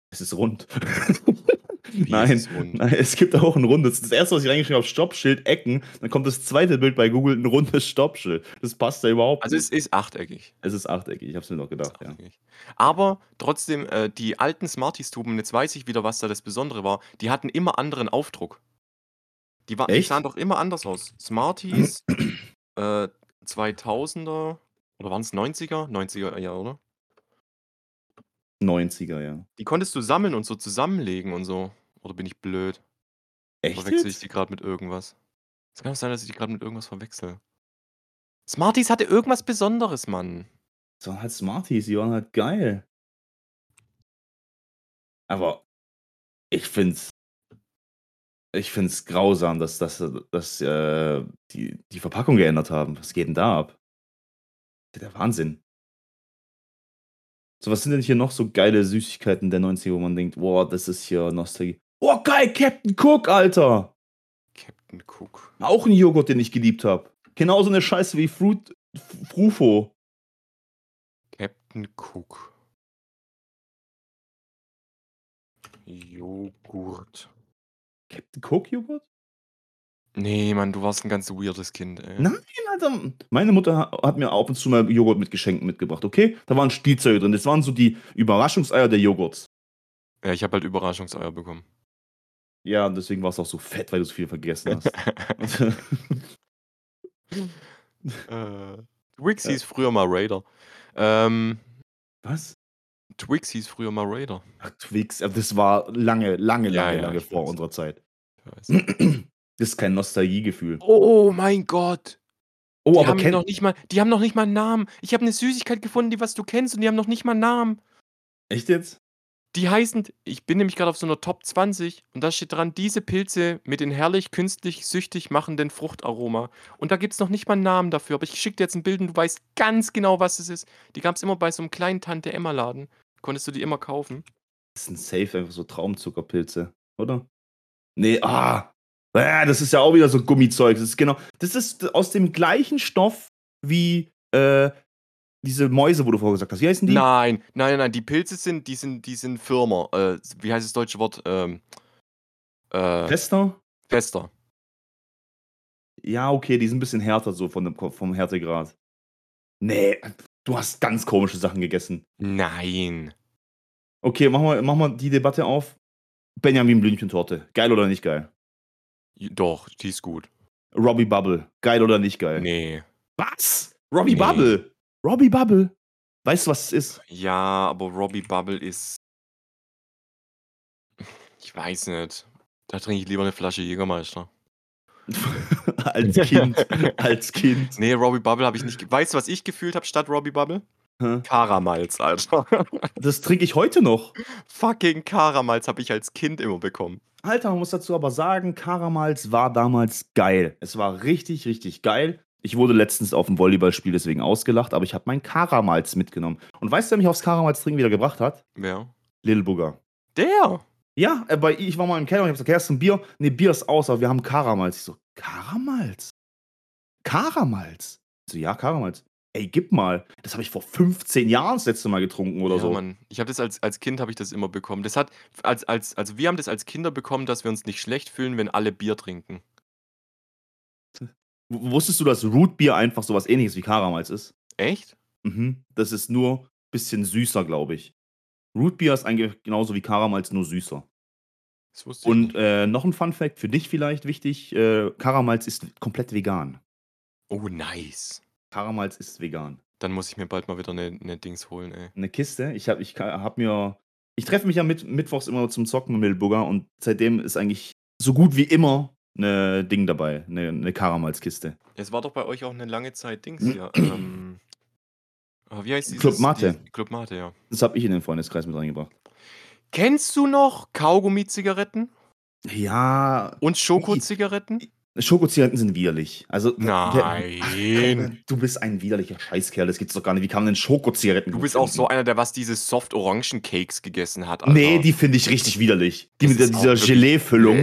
Es ist rund.
Wie
Nein,
es
nein, es gibt auch 'n rundes das 1., was ich reingeschrieben habe, Stoppschild, Ecken, dann kommt das 2. Bild bei Google 'n rundes Stoppschild. Das passt ja überhaupt
Also, es
nicht.
ist achteckig.
Es ist achteckig, ich habe es mir
Ist
gedacht, ja.
Aber trotzdem, äh, die alten Smarties-Tuben, jetzt weiß ich wieder, was da das Besondere war, die hatten immer anderen Aufdruck. Die wa die sahen doch immer anders aus. Smarties, äh, 2000er oder waren's 90er? 90er eher, oder?
90er, ja.
Die konntest du sammeln und so zusammenlegen und so. Oder bin ich blöd?
Echt
Verwechsle ich die grad mit irgendwas? Es kann auch sein, dass ich die grad mit irgendwas verwechsle. Smarties hatte irgendwas Besonderes, Mann.
Das waren halt Smarties, die waren halt geil. Aber ich finde es ich finde es grausam, dass dass dass, äh, die die Verpackung geändert haben. Was geht denn da ab? Der Wahnsinn. So, was sind denn hier noch so geile Süßigkeiten der 90er, wo man denkt: „Boah, das ist hier Nostalgie?“ Oh, geil, Captain Cook, Alter.
Captain Cook.
Auch ein Joghurt, den ich geliebt habe. Genauso eine Scheiße wie Fruit, Frufo.
Captain Cook. Joghurt.
Captain Cook Joghurt?
Nee, Mann, du warst ein ganz weirdes Kind, ey.
Nein, Alter. Meine Mutter ha- hat mir ab und zu mal Joghurt mit Geschenken mitgebracht, okay? Da waren Spielzeuge drin. Das waren so die Überraschungseier der Joghurts.
Ja, ich habe halt Überraschungseier bekommen.
Ja, und deswegen war es auch so fett, weil du so viel vergessen hast.
äh, Twix hieß früher mal Raider. Ähm,
Was?
Twix hieß früher mal Raider.
Ach, Twix, das war lange, lange,
Ja,
lange,
ja,
lange vor
weiß.
unserer Zeit. Das ist kein Nostalgiegefühl.
Oh mein Gott.
Oh,
Die
aber
haben, noch nicht mal, die haben noch nicht mal einen Namen. Ich habe eine Süßigkeit gefunden, die was du kennst, und die haben noch nicht mal einen Namen.
echt jetzt?
Die heißen, ich bin nämlich gerade auf so einer Top 20 und da steht dran, diese Pilze mit den herrlich künstlich süchtig machenden Fruchtaroma. Und da gibt es noch nicht mal einen Namen dafür, aber ich schicke dir jetzt ein Bild und du weißt ganz genau, was es ist. Die gab es immer bei so einem kleinen Tante-Emma-Laden. Konntest du die immer kaufen.
Das sind safe einfach so Traumzuckerpilze, oder? Nee, ah. Ah, das ist ja auch wieder so Gummizeug. Das ist genau. Das ist aus dem gleichen Stoff wie äh, diese Mäuse, wo du vorher gesagt hast. Wie heißen die?
Nein, nein, nein, die Pilze sind, die sind, die sind Firma. Äh, wie heißt das deutsche Wort? Ähm, äh,
Fester?
fester.
Ja, okay, die sind ein bisschen härter so von dem, vom Härtegrad. Nee, du hast ganz komische Sachen gegessen.
Nein.
Okay, machen wir, machen wir die Debatte auf. Benjamin Blümchentorte. Geil oder nicht geil?
Doch, die ist gut.
Robbie Bubble. Geil oder nicht geil?
Nee.
Was? Robbie
Nee.
Bubble? Robbie Bubble? Weißt du, was es ist?
Ja, aber Robbie Bubble ist. Ich weiß nicht. Da trinke ich lieber eine Flasche Jägermeister.
als Kind. als Kind.
Nee, Robbie Bubble habe ich nicht. Weißt du, was ich gefühlt habe statt Robbie Bubble?
Hä?
Karamalz, Alter.
Das trinke ich heute noch.
Fucking Karamalz habe ich als Kind immer bekommen.
Alter, man muss dazu aber sagen, Karamals war damals geil. Es war richtig, richtig geil. Ich wurde letztens auf dem Volleyballspiel deswegen ausgelacht, aber ich habe mein Karamals mitgenommen. Und weißt du, wer mich aufs Karamals trinken wieder gebracht hat?
Wer?
Lil Booger.
Der!
Ja, äh, bei, ich war mal im Keller und ich hab gesagt, hast du ein Bier? Nee, Bier ist aus, aber wir haben Karamals. Ich so, Karamals? Karamals? Ich so, ja, Karamals. Ey, gib mal. Das habe ich vor 15 Jahren das letzte Mal getrunken oder
ja,
so.
Mann. Ich habe das als, als Kind habe ich das immer bekommen. Das hat als, als, also wir haben das als Kinder bekommen, dass wir uns nicht schlecht fühlen, wenn alle Bier trinken.
Wusstest du, dass Rootbier einfach sowas ähnliches wie Karamals ist?
Echt?
Mhm. Das ist nur ein bisschen süßer, glaube ich. Rootbier ist eigentlich genauso wie Karamals, nur süßer.
Das wusste ich
Und äh, noch ein Fun Fact für dich vielleicht wichtig: äh, Karamals ist komplett vegan.
Oh, nice.
Karamals ist vegan.
Dann muss ich mir bald mal wieder eine, eine Dings holen, ey.
Eine Kiste. Ich habe ich hab mir. Ich treffe mich ja mit, mittwochs immer zum Zocken mit Milburger und seitdem ist eigentlich so gut wie immer eine Ding dabei, eine, eine Karamalskiste.
Es war doch bei euch auch eine lange Zeit Dings hier. ähm, ah, wie heißt dieses?
Club Mate.
dieses- Club Mate, ja.
Das habe ich in den Freundeskreis mit reingebracht.
Kennst du noch Kaugummi-Zigaretten
Ja,
und Schokozigaretten?
Schokozigaretten sind widerlich. Also,
Nein.
Du bist ein widerlicher Scheißkerl, das gibt's doch gar nicht. Wie kann man denn Schokozigaretten
Du bist auch so einer, der was diese Soft-Orangen-Cakes gegessen hat. Alter.
Nee, die finde ich richtig widerlich. Die
Das
mit der- dieser Gelee-Füllung.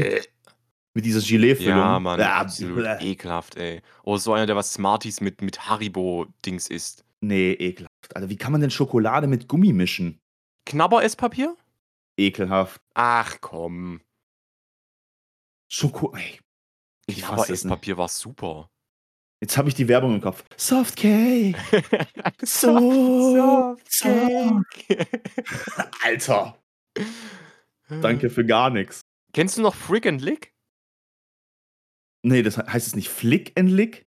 Mit dieser Gelee-Füllung.
Ja, Mann,
Bäh,
absolut
bäh.
ekelhaft, ey. Oder so einer, der was Smarties mit, mit Haribo-Dings isst.
Nee, ekelhaft. Alter, wie kann man denn Schokolade mit Gummi mischen?
Knabber-Esspapier?
Ekelhaft.
Ach komm.
Schoko. Ey, ich nicht.
Knabber-Esspapier war super.
Jetzt habe ich die Werbung im Kopf. Soft Cake. So. so. Alter. Danke für gar nichts.
Kennst du noch Frick and Lick?
Nee, das he- heißt es nicht Flick and Lick?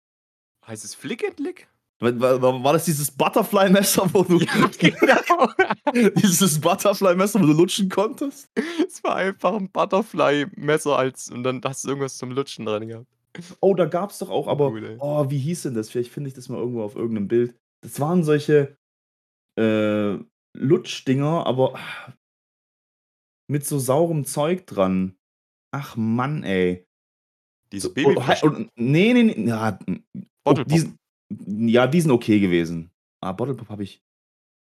Heißt es Flick and Lick?
War, war, war das dieses Butterfly-Messer, wo du.
genau.
dieses Butterfly-Messer, wo du lutschen konntest?
Es war einfach ein Butterfly-Messer als und dann hast du irgendwas zum Lutschen dran gehabt.
Oh, da gab's doch auch, aber.
Cool.
Oh, wie hieß denn das? Vielleicht finde ich das mal irgendwo auf irgendeinem Bild. Das waren solche äh, Lutschdinger, aber mit so saurem Zeug dran. Ach Mann, ey.
Diese
So,
Babyflaschen.
oh, oh, nee, nee, nee. Ja, oh,
Bottle
die, sind- ja, die sind okay gewesen. Ah, Bottle Pop habe ich.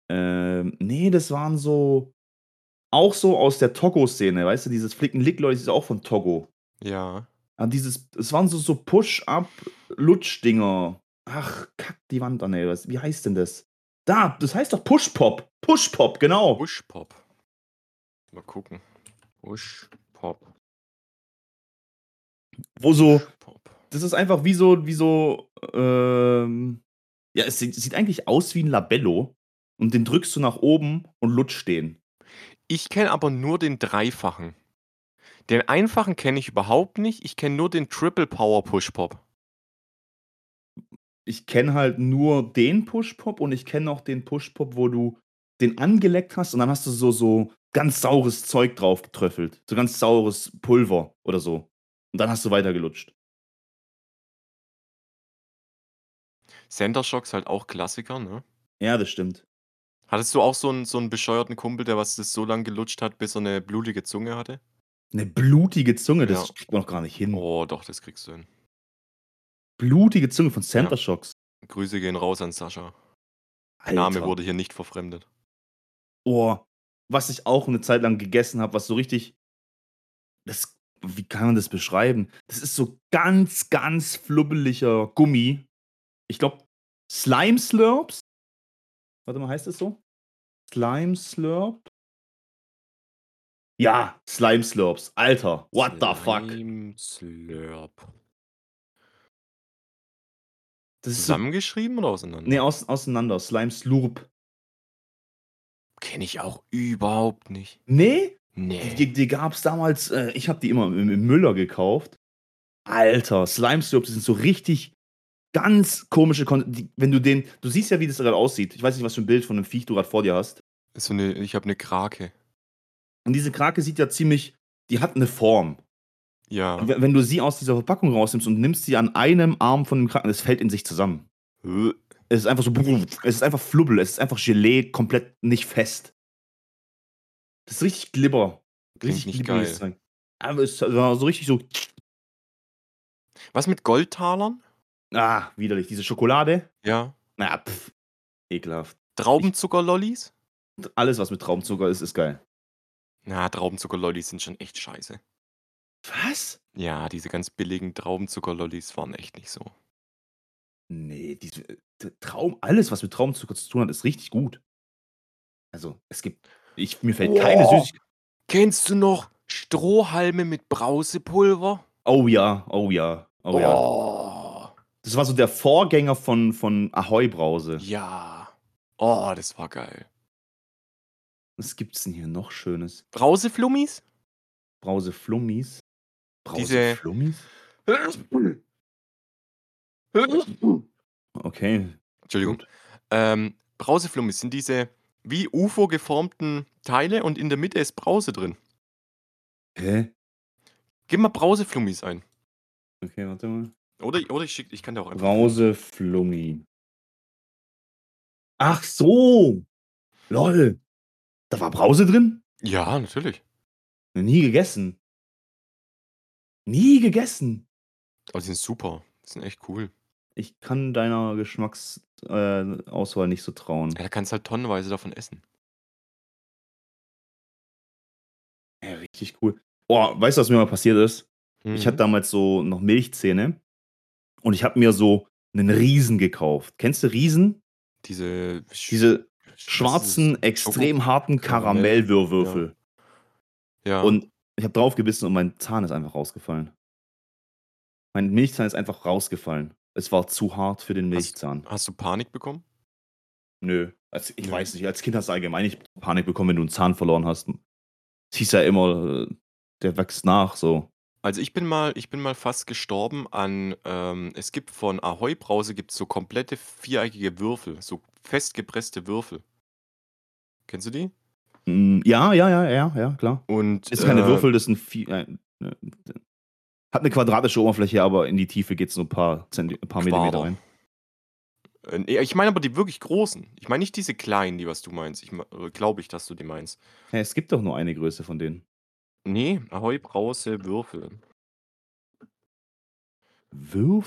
Ähm, nee, das waren so. auch so aus der Togo-Szene, weißt du, dieses Flicken-Lick-Leute ist auch von Togo.
Ja.
Aber dieses es waren so so Push-Up-Lutsch-Dinger. Ach, kack die Wand an, ey. Was wie heißt denn das? Da, das heißt doch Push-Pop. Push-Pop, genau.
Push-Pop. Mal gucken. Push-Pop.
Wo so das ist einfach wie so wie so, ähm ja, es sieht sieht eigentlich aus wie 'n Labello und den drückst du nach oben und lutscht den.
Ich kenne aber nur den dreifachen. Den einfachen kenne ich überhaupt nicht. Ich kenne nur den Triple Power Push-Pop.
Ich kenne halt nur den Push-Pop und ich kenne auch den Push-Pop, wo du den angeleckt hast und dann hast du so so ganz saures Zeug drauf getröffelt. So ganz saures Pulver oder so. Und dann hast du weiter gelutscht.
Center Shocks halt auch Klassiker, ne?
Ja, das stimmt.
Hattest du auch so 'n so 'n bescheuerten Kumpel, der was das so lang gelutscht hat, bis er 'ne blutige Zunge hatte?
'Ne blutige Zunge,
Ja.
das kriegt man doch gar nicht hin.
Oh, doch, das kriegst du hin.
Blutige Zunge von
Ja.
Center Shocks.
Grüße gehen raus an Sascha. Der Name
Alter.
wurde hier nicht verfremdet.
Oh, was ich auch 'ne Zeit lang gegessen habe, was so richtig das wie kann man das beschreiben? Das ist so ganz, ganz flubbeliger Gummi. Ich glaube, Slime Slurps? Warte mal, heißt das so? Slime Slurp? Ja, Slime Slurps. Alter, what the fuck?
Slime Slurp.
Das ist so
Zusammengeschrieben oder auseinander?
Ne, aus auseinander. Slime Slurp.
Kenne ich auch überhaupt nicht.
Ne?
Ne.
Die die gab's damals äh, ich habe die immer im im Müller gekauft. Alter, Slime Slurps, die sind so richtig ganz komische Kon die wenn du den du siehst ja, wie das grad aussieht. Ich weiß nicht, was für 'n Bild von 'nem Viech du grad vor dir hast.
Ist so 'ne ich habe 'ne Krake.
Und diese Krake sieht ja ziemlich die hat 'ne Form.
Ja.
Und we wenn du sie aus dieser Verpackung rausnimmst und nimmst sie an einem Arm von dem Kraken, es fällt in sich zusammen.
Äh.
Es ist einfach so es ist einfach Flubbel, es ist einfach Gelee, komplett nicht fest. Das ist richtig Glibber.
Klingt
Richtig
nicht
glibberiges
geil.
Zeug. Aber es war so richtig so
Was mit Goldtalern?
Ah, widerlich. Diese Schokolade?
Ja.
Na, pf, ekelhaft.
Traubenzucker-Lollis?
alles, was mit Traubenzucker ist, ist geil.
Na, Traubenzucker-Lollis sind schon echt scheiße.
Was?
Ja, diese ganz billigen Traubenzucker-Lollis waren echt nicht so.
Ne, diese t Traum alles, was mit Traubenzucker zu tun hat, ist richtig gut. Also, es gibt ich mir fällt keine
Oh.
Süßig
Kennst du noch Strohhalme mit Brausepulver?
Oh ja, oh ja, oh ja.
Oh.
Das war so der Vorgänger von von Ahoi Brause.
Ja. Oh, das war geil.
Was gibt's denn hier noch Schönes?
Brauseflummis?
Brauseflummis?
Diese
Brauseflummis? Okay.
Entschuldigung.
Gut.
Ähm, Brauseflummis sind diese wie UFO geformten Teile und in der Mitte ist Brause drin.
Hä?
Gib mal Brauseflummis ein.
Okay, warte mal.
Oder oder ich schicke ich kann dir auch einfach
Brauseflummi. Ach so. Lol. Da war Brause drin?
Ja, natürlich.
Nie gegessen. Nie gegessen.
Aber die sind super. Die sind echt cool.
Ich kann deiner Geschmacks äh, nicht so trauen.
Ja, da kannst halt tonnenweise davon essen.
Ja, richtig cool. Oh, weißt du, was mir mal passiert ist? Ich hatte
Mhm.
damals so noch Milchzähne und ich habe mir so 'nen Riesen gekauft. Kennst du Riesen?
Diese sch
Diese schwarzen, extrem harten
Karamell? Ja.
Karamellwürfel.
Ja.
Und ich habe drauf gebissen und mein Zahn ist einfach rausgefallen. Mein Milchzahn ist einfach rausgefallen. Es war zu hart für den
Hast
Milchzahn.
hast du Panik bekommen?
Nö. Also, ich
Nö.
weiß nicht, als Kind hast du allgemein nicht Panik bekommen, wenn du 'n Zahn verloren hast. Es hieß ja immer, äh, der wächst nach so.
Also, ich bin mal ich bin mal fast gestorben an ähm, es gibt von Ahoi Brause gibt's so komplette viereckige Würfel, so festgepresste Würfel. Kennst du die?
Hm, ja, ja, ja, ja, ja, klar.
Und,
Ist keine
äh
Würfel, das sind vie äh, äh, hat 'ne quadratische Oberfläche, aber in die Tiefe geht's nur 'n paar Zenti paar Millimeter rein.
Äh, ich meine aber die wirklich großen. Ich meine nicht diese kleinen, die was du meinst. Ich äh, glaube ich, dass du die meinst.
Hä, es gibt doch nur eine Größe von denen.
Ne, Ahoi Brause Würfel.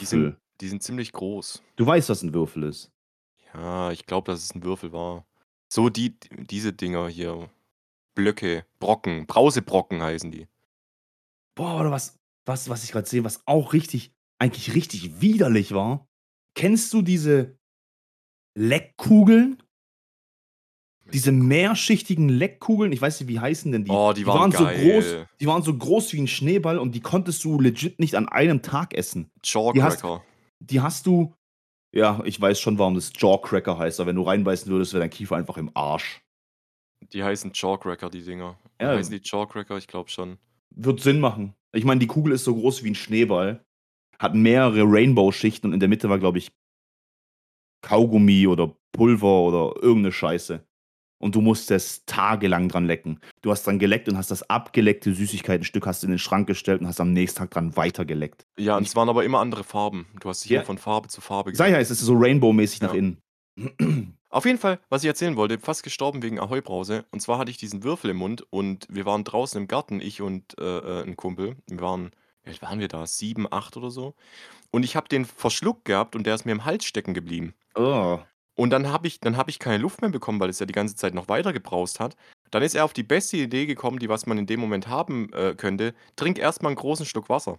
Die sind
Würfel?
die sind ziemlich groß.
Du weißt, was 'n Würfel ist?
Ja, ich glaube, dass es 'n Würfel war. So die diese Dinger hier. Blöcke, Brocken, Brausebrocken heißen die.
Boah, oder was was was ich grad sehe, was auch richtig eigentlich richtig widerlich war. Kennst du diese Leckkugeln? Diese mehrschichtigen Leckkugeln, ich weiß nicht, wie heißen denn die?
Oh, die
Die
waren
waren so groß die waren so groß wie 'n Schneeball und die konntest du legit nicht an einem Tag essen.
Jaw
Die die hast du ja, ich weiß schon, warum das Jaw Cracker heißt, aber wenn du reinbeißen würdest, wäre dein Kiefer einfach im Arsch.
Die heißen Jaw Cracker, die Dinger.
Ja.
heißen die Jaw Cracker? Ich glaube schon.
Wird Sinn machen. Ich meine, die Kugel ist so groß wie 'n Schneeball, hat mehrere Rainbow-Schichten und in der Mitte war, glaube ich Kaugummi oder Pulver oder irgend 'ne Scheiße. Und du musstest tagelang dran lecken. Du hast dran geleckt und hast das abgeleckte Süßigkeitenstück hast in den Schrank gestellt und hast am nächsten Tag dran weitergeleckt.
Ja, und es waren aber immer andere Farben. Du hast dich
Ja.
von Farbe zu Farbe
Sage ja,
gesetzt.
es ist so Rainbow-mäßig nach
Ja.
innen.
Auf jeden Fall, was ich erzählen wollte, fast gestorben wegen Ahoi-Brause. Und zwar hatte ich diesen Würfel im Mund und wir waren draußen im Garten, ich und, äh, äh, 'n Kumpel. Wir waren wie alt waren wir da? 7, 8 oder so. Und ich habe den verschluckt gehabt und der ist mir im Hals stecken geblieben.
Oh.
Und dann habe ich dann habe ich keine Luft mehr bekommen, weil es ja die ganze Zeit noch weiter gebraust hat. Dann ist er auf die beste Idee gekommen, die was man in dem Moment haben, äh, könnte: „Trink erst mal 'n großen Schluck Wasser.“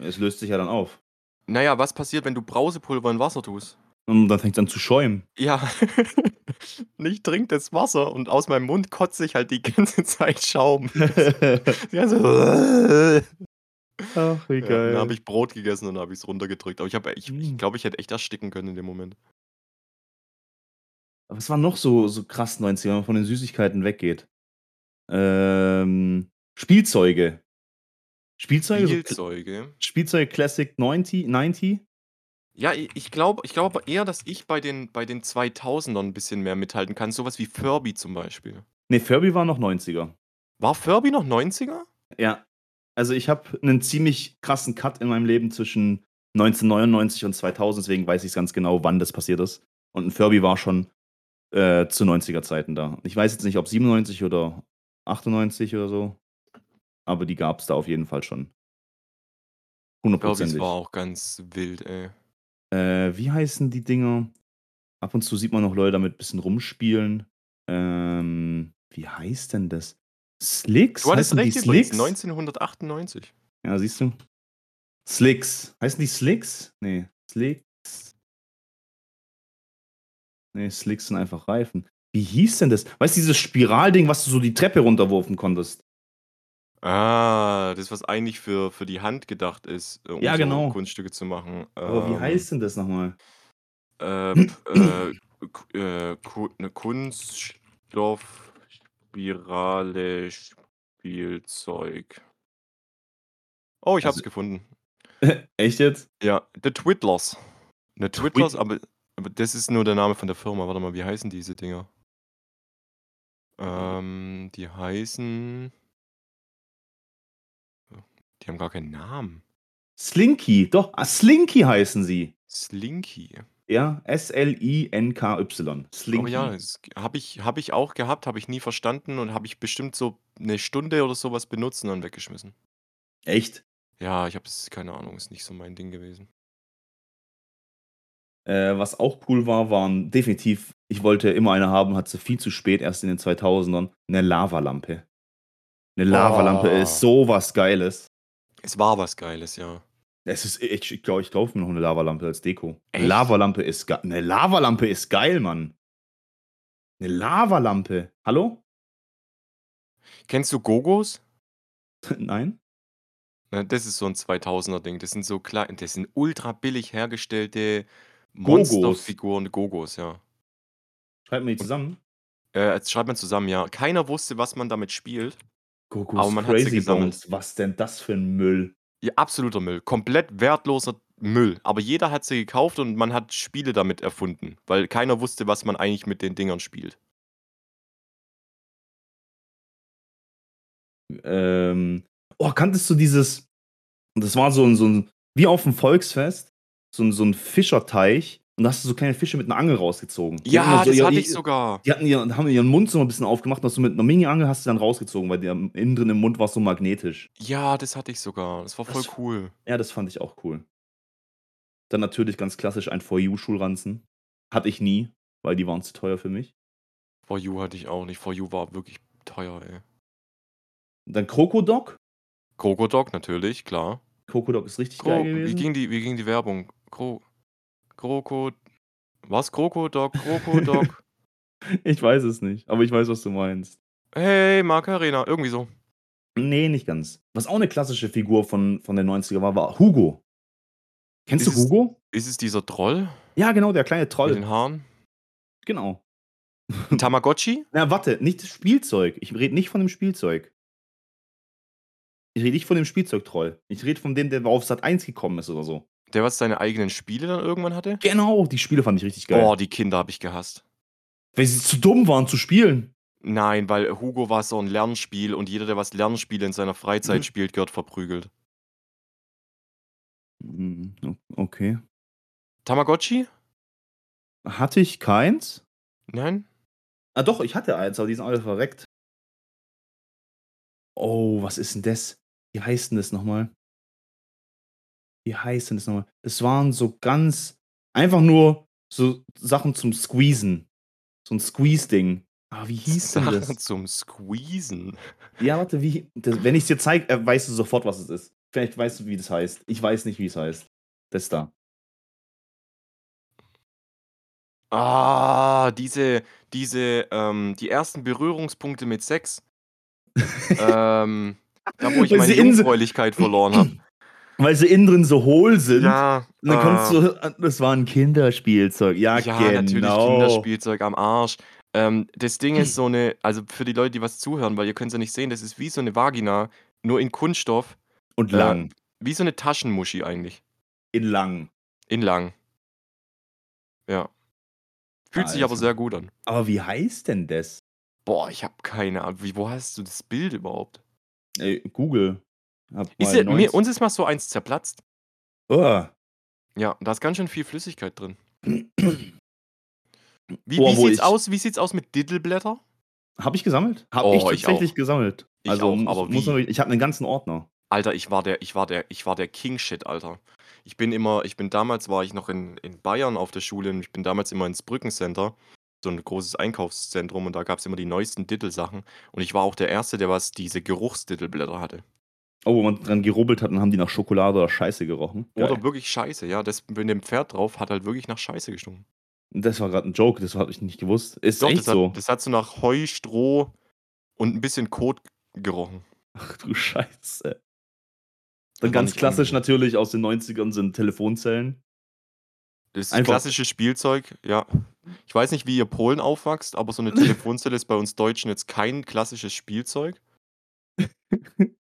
Es löst sich ja dann auf.
Na ja, was passiert, wenn du Brausepulver in Wasser tust?
Und dann fängt's an zu schäumen.
Ja. Ich trinke das Wasser und aus meinem Mund kotze ich halt die ganze Zeit Schaum. So.
Ach, wie
Ja, dann habe
geil.
ich Brot gegessen und dann habe ich's runtergedrückt. Aber ich habe ich ich
Hm.
glaube, ich hätte echt ersticken können in dem Moment.
Was war noch so so krass 90er, wenn man von den Süßigkeiten weggeht? Ähm, Spielzeuge. Spielzeuge, so
Spielzeuge?
Spielzeug Classic 90 90?
Ja, i ich glaube ich glaube aber eher, dass ich bei den bei den 2000ern 'n bisschen mehr mithalten kann, so was wie Furby zum Beispiel.
Ne, Furby war noch 90er.
War Furby noch 90er?
Ja. Also, ich habe 'nen ziemlich krassen Cut in meinem Leben zwischen 1999 und 2000, deswegen weiß ich's ganz genau, wann das passiert ist. Und 'n Furby war schon, äh, zu 90er Zeiten da. Ich weiß jetzt nicht, ob 97 oder 98 oder so, aber die gab's da auf jeden Fall schon.
Furbys
Hundertprozentig.
war auch ganz wild, ey.
Äh, wie heißen die Dinger? Ab und zu sieht man noch Leute damit bisschen rumspielen. Ähm, wie heißt denn das? Slicks?
Du hattest
die
recht übrigens,
Slicks?
1998.
Ja, siehst du? Slicks. Heißen die Slicks? Ne, Slicks. Ne, Slicks sind einfach Reifen. Wie hieß denn das? Weißt du, dieses Spiralding, was du so die Treppe runterwerfen konntest?
Ah, das, was eigentlich für für die Hand gedacht ist, äh, um
Ja,
so
genau.
Kunststücke zu machen.
Aber wie
Ähm,
heißt denn das noch mal?
äh, p äh, k äh, Ku 'ne Kunststoffspirale Spielzeug. Oh, ich
Also
es gefunden.
Echt jetzt?
Ja, The Twiddlers. Ne, Twiddlers,
Twid
aber aber das ist nur der Name von der Firma. Warte mal, wie heißen diese Dinger? Ähm, die heißen die haben gar keinen Namen.
Slinky, doch, ah, Slinky heißen sie.
Slinky.
Ja, S-L-I-N-K-Y.
Aber ja,
Slinky.
das habe ich habe ich auch gehabt, habe ich nie verstanden und habe ich bestimmt so 'ne Stunde oder so was benutzt und dann weggeschmissen.
Echt?
Ja, ich habe es keine Ahnung, ist nicht so mein Ding gewesen.
Äh, was auch cool war, waren definitiv ich wollte immer eine haben, hatte sie viel zu spät, erst in den 2000ern, 'ne Lavalampe. 'Ne Lavalampe ist
Oh.
so was Geiles.
Es war was Geiles, ja.
Es ist ich ich glaube, ich kaufe mir noch 'ne Lavalampe als Deko.
Echt?
Lavalampe ist ge 'ne Lavalampe ist geil, Mann. 'Ne Lavalampe. Hallo?
Kennst du Gogos?
Nein?
Ne, das ist so 'n 2000er Ding. Das sind so klei das sind ultra billig hergestellte? Monsterfiguren, Gogos, ja.
Schreibt man die zusammen?
Äh, jetzt schreibt man zusammen, ja. Keiner wusste, was man damit spielt, aber
Gogos
man hat sie
Crazy
gesammelt.
Bones. Was denn das für 'n Müll?
Ja, absoluter Müll. Komplett wertloser Müll. Aber jeder hat sie gekauft und man hat Spiele damit erfunden, weil keiner wusste, was man eigentlich mit den Dingern spielt.
Ähm, oh, kanntest du dieses das war so 'n so 'n wie auf'm Volksfest, so 'n so 'n Fischerteich und da hast du so kleine Fische mit 'ner Angel rausgezogen. Die
Ja,
so
das
ihr
hatte ich sogar.
die hatten ihren haben ihren Mund so 'n bisschen aufgemacht und hast du mit 'ner Mini-Angel hast du dann rausgezogen, weil der innen drin im Mund war so magnetisch.
Ja, das hatte ich sogar. Das war voll
Das
cool.
ja, das fand ich auch cool. Dann natürlich ganz klassisch ein For You Schulranzen. Hatte ich nie, weil die waren zu teuer für mich.
For You hatte ich auch nicht. For You war wirklich teuer, ey.
Dann Krokodok.
Krokodok natürlich, klar.
Krokodok ist richtig
Kro
geil
wie
gewesen.
ging die wie ging die Werbung? Kro Kroko was? Krokodok, Krokodok.
Ich weiß es nicht, aber ich weiß, was du meinst.
Hey, Macarena, irgendwie so.
Ne, nicht ganz. Was auch 'ne klassische Figur von von den 90er war, war Hugo. Kennst
Ist
du
es
Hugo?
ist es dieser Troll
Ja, genau, der kleine
mit
Troll.
den Haaren?
Genau.
Tamagotchi?
Na, warte, nicht das Spielzeug. Ich rede nicht von dem Spielzeug. Ich rede nicht von dem Spielzeugtroll. Ich rede von dem, der auf Sat.1 gekommen ist oder so.
Der, was seine eigenen Spiele dann irgendwann hatte?
Genau, die Spiele fand ich richtig geil.
Oh, die Kinder habe ich gehasst.
Weil sie zu dumm waren zu spielen.
Nein, weil Hugo war so 'n Lernspiel und jeder, der was Lernspiele in seiner Freizeit
Mhm.
spielt, gehört verprügelt.
O okay.
Tamagotchi?
Hatte ich keins.
Nein?
Ah doch, ich hatte eins, aber die sind alle verreckt. Oh, was ist 'n das? Wie heißt 'n das noch mal? Wie heißt denn das noch mal? Das waren so ganz einfach nur so Sachen zum Squeezen. So 'n Squeeze-Ding. Ah, wie hieß denn
Sachen
das?
zum Squeezen.
Ja, warte, wie das wenn ich's dir zeige, äh, weißt du sofort, was es ist. Vielleicht weißt du, wie das heißt. Ich weiß nicht, wie es heißt. Das da.
Ah, diese diese, ähm die ersten Berührungspunkte mit Sex. Ähm, da, wo ich meine Jungfräulichkeit verloren habe.
Weil sie innen drin so hohl sind.
Ja,
Und dann
äh
du das war 'n Kinderspielzeug. Ja,
Ja,
genau.
natürlich Kinderspielzeug am Arsch. Ähm, das Ding ist so 'ne also für die Leute, die was zuhören, weil ihr könnt's ja nicht sehen, das ist wie so 'ne Vagina, nur in Kunststoff.
Und
Äh,
lang.
wie so 'ne Taschenmuschi eigentlich.
In lang.
In lang. Ja. Fühlt sich aber
Alter.
sehr gut an.
Aber wie heißt denn das?
Boah, ich habe keine Ahnung. Wie wo hast du das Bild überhaupt?
Äh, Google.
Ist ja mir uns ist mal so eins zerplatzt.
Oh.
Ja, da ist ganz schön viel Flüssigkeit drin. Wie
Boah,
wie sieht's
ich
aus wie sieht's aus mit Diddleblätter?
Habe ich gesammelt? Habe ich
Oh, ich
tatsächlich
auch.
gesammelt.
Ich
Also,
auch, aber
muss
wie?
ich habe 'nen ganzen Ordner.
Alter, ich war der ich war der ich war der King Shit, Alter. Ich bin immer ich bin damals war ich noch in in Bayern auf der Schule und ich bin damals immer ins Brückencenter, so 'n großes Einkaufszentrum und da gab's immer die neuesten Diddle-Sachen und ich war auch der Erste, der was diese Geruchsdiddleblätter hatte.
Oh, wo man dran gerubbelt hat, dann haben die nach Schokolade oder Scheiße gerochen.
Oder
Geil.
wirklich Scheiße, ja. Das mit dem Pferd drauf hat halt wirklich nach Scheiße gestunken.
Das war grad 'n Joke, das habe ich nicht gewusst. Ist
Doch,
echt
das hat
so?
das hat so nach Heu, Stroh und 'n bisschen Kot gerochen.
Ach du Scheiße. Dann ganz klassisch
angenehm.
natürlich aus den 90ern sind Telefonzellen.
Das
Einfach
klassische Spielzeug, ja. Ich weiß nicht, wie ihr Polen aufwachst, aber so 'ne Telefonzelle ist bei uns Deutschen jetzt kein klassisches Spielzeug.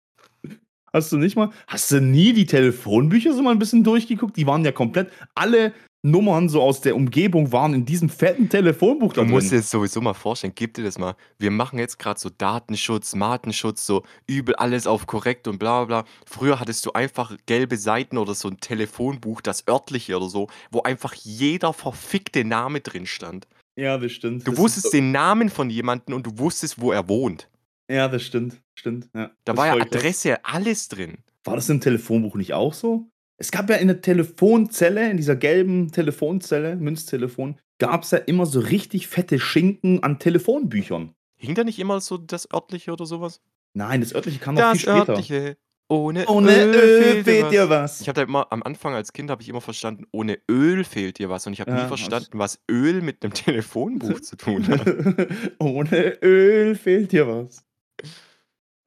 Hast du nicht mal hast du nie die Telefonbücher so mal 'n bisschen durchgeguckt? Die waren ja komplett alle Nummern so aus der Umgebung waren in diesem fetten Telefonbuch da
Du musst dir
drin.
das sowieso mal vorstellen, gib dir das mal. Wir machen jetzt grad so Datenschutz, Matenschutz, so übel alles auf korrekt und bla bla bla. Früher hattest du einfach gelbe Seiten oder so 'n Telefonbuch, das örtliche oder so, wo einfach jeder verfickte Name drin stand.
Ja, das stimmt.
Du
Das
wusstest den Namen von jemandem und du wusstest, wo er wohnt.
Ja, das stimmt, stimmt, ja.
Da
Das
war ja
voll krass.
Adresse, alles drin.
War das im Telefonbuch nicht auch so? Es gab ja in der Telefonzelle, in dieser gelben Telefonzelle, Münztelefon, gab's ja immer so richtig fette Schinken an Telefonbüchern.
Hing da nicht immer so das örtliche oder so was?
Nein, das örtliche kam noch viel später.
örtliche, ohne
Ohne
Öl
Öl
fehlt dir
fehlt
was.
dir was.
Ich habe da immer am Anfang als Kind habe ich immer verstanden, ohne Öl fehlt dir was und ich habe nie
Ja, hast
verstanden, was Öl mit 'nem Telefonbuch zu tun hat.
Ohne Öl fehlt dir was.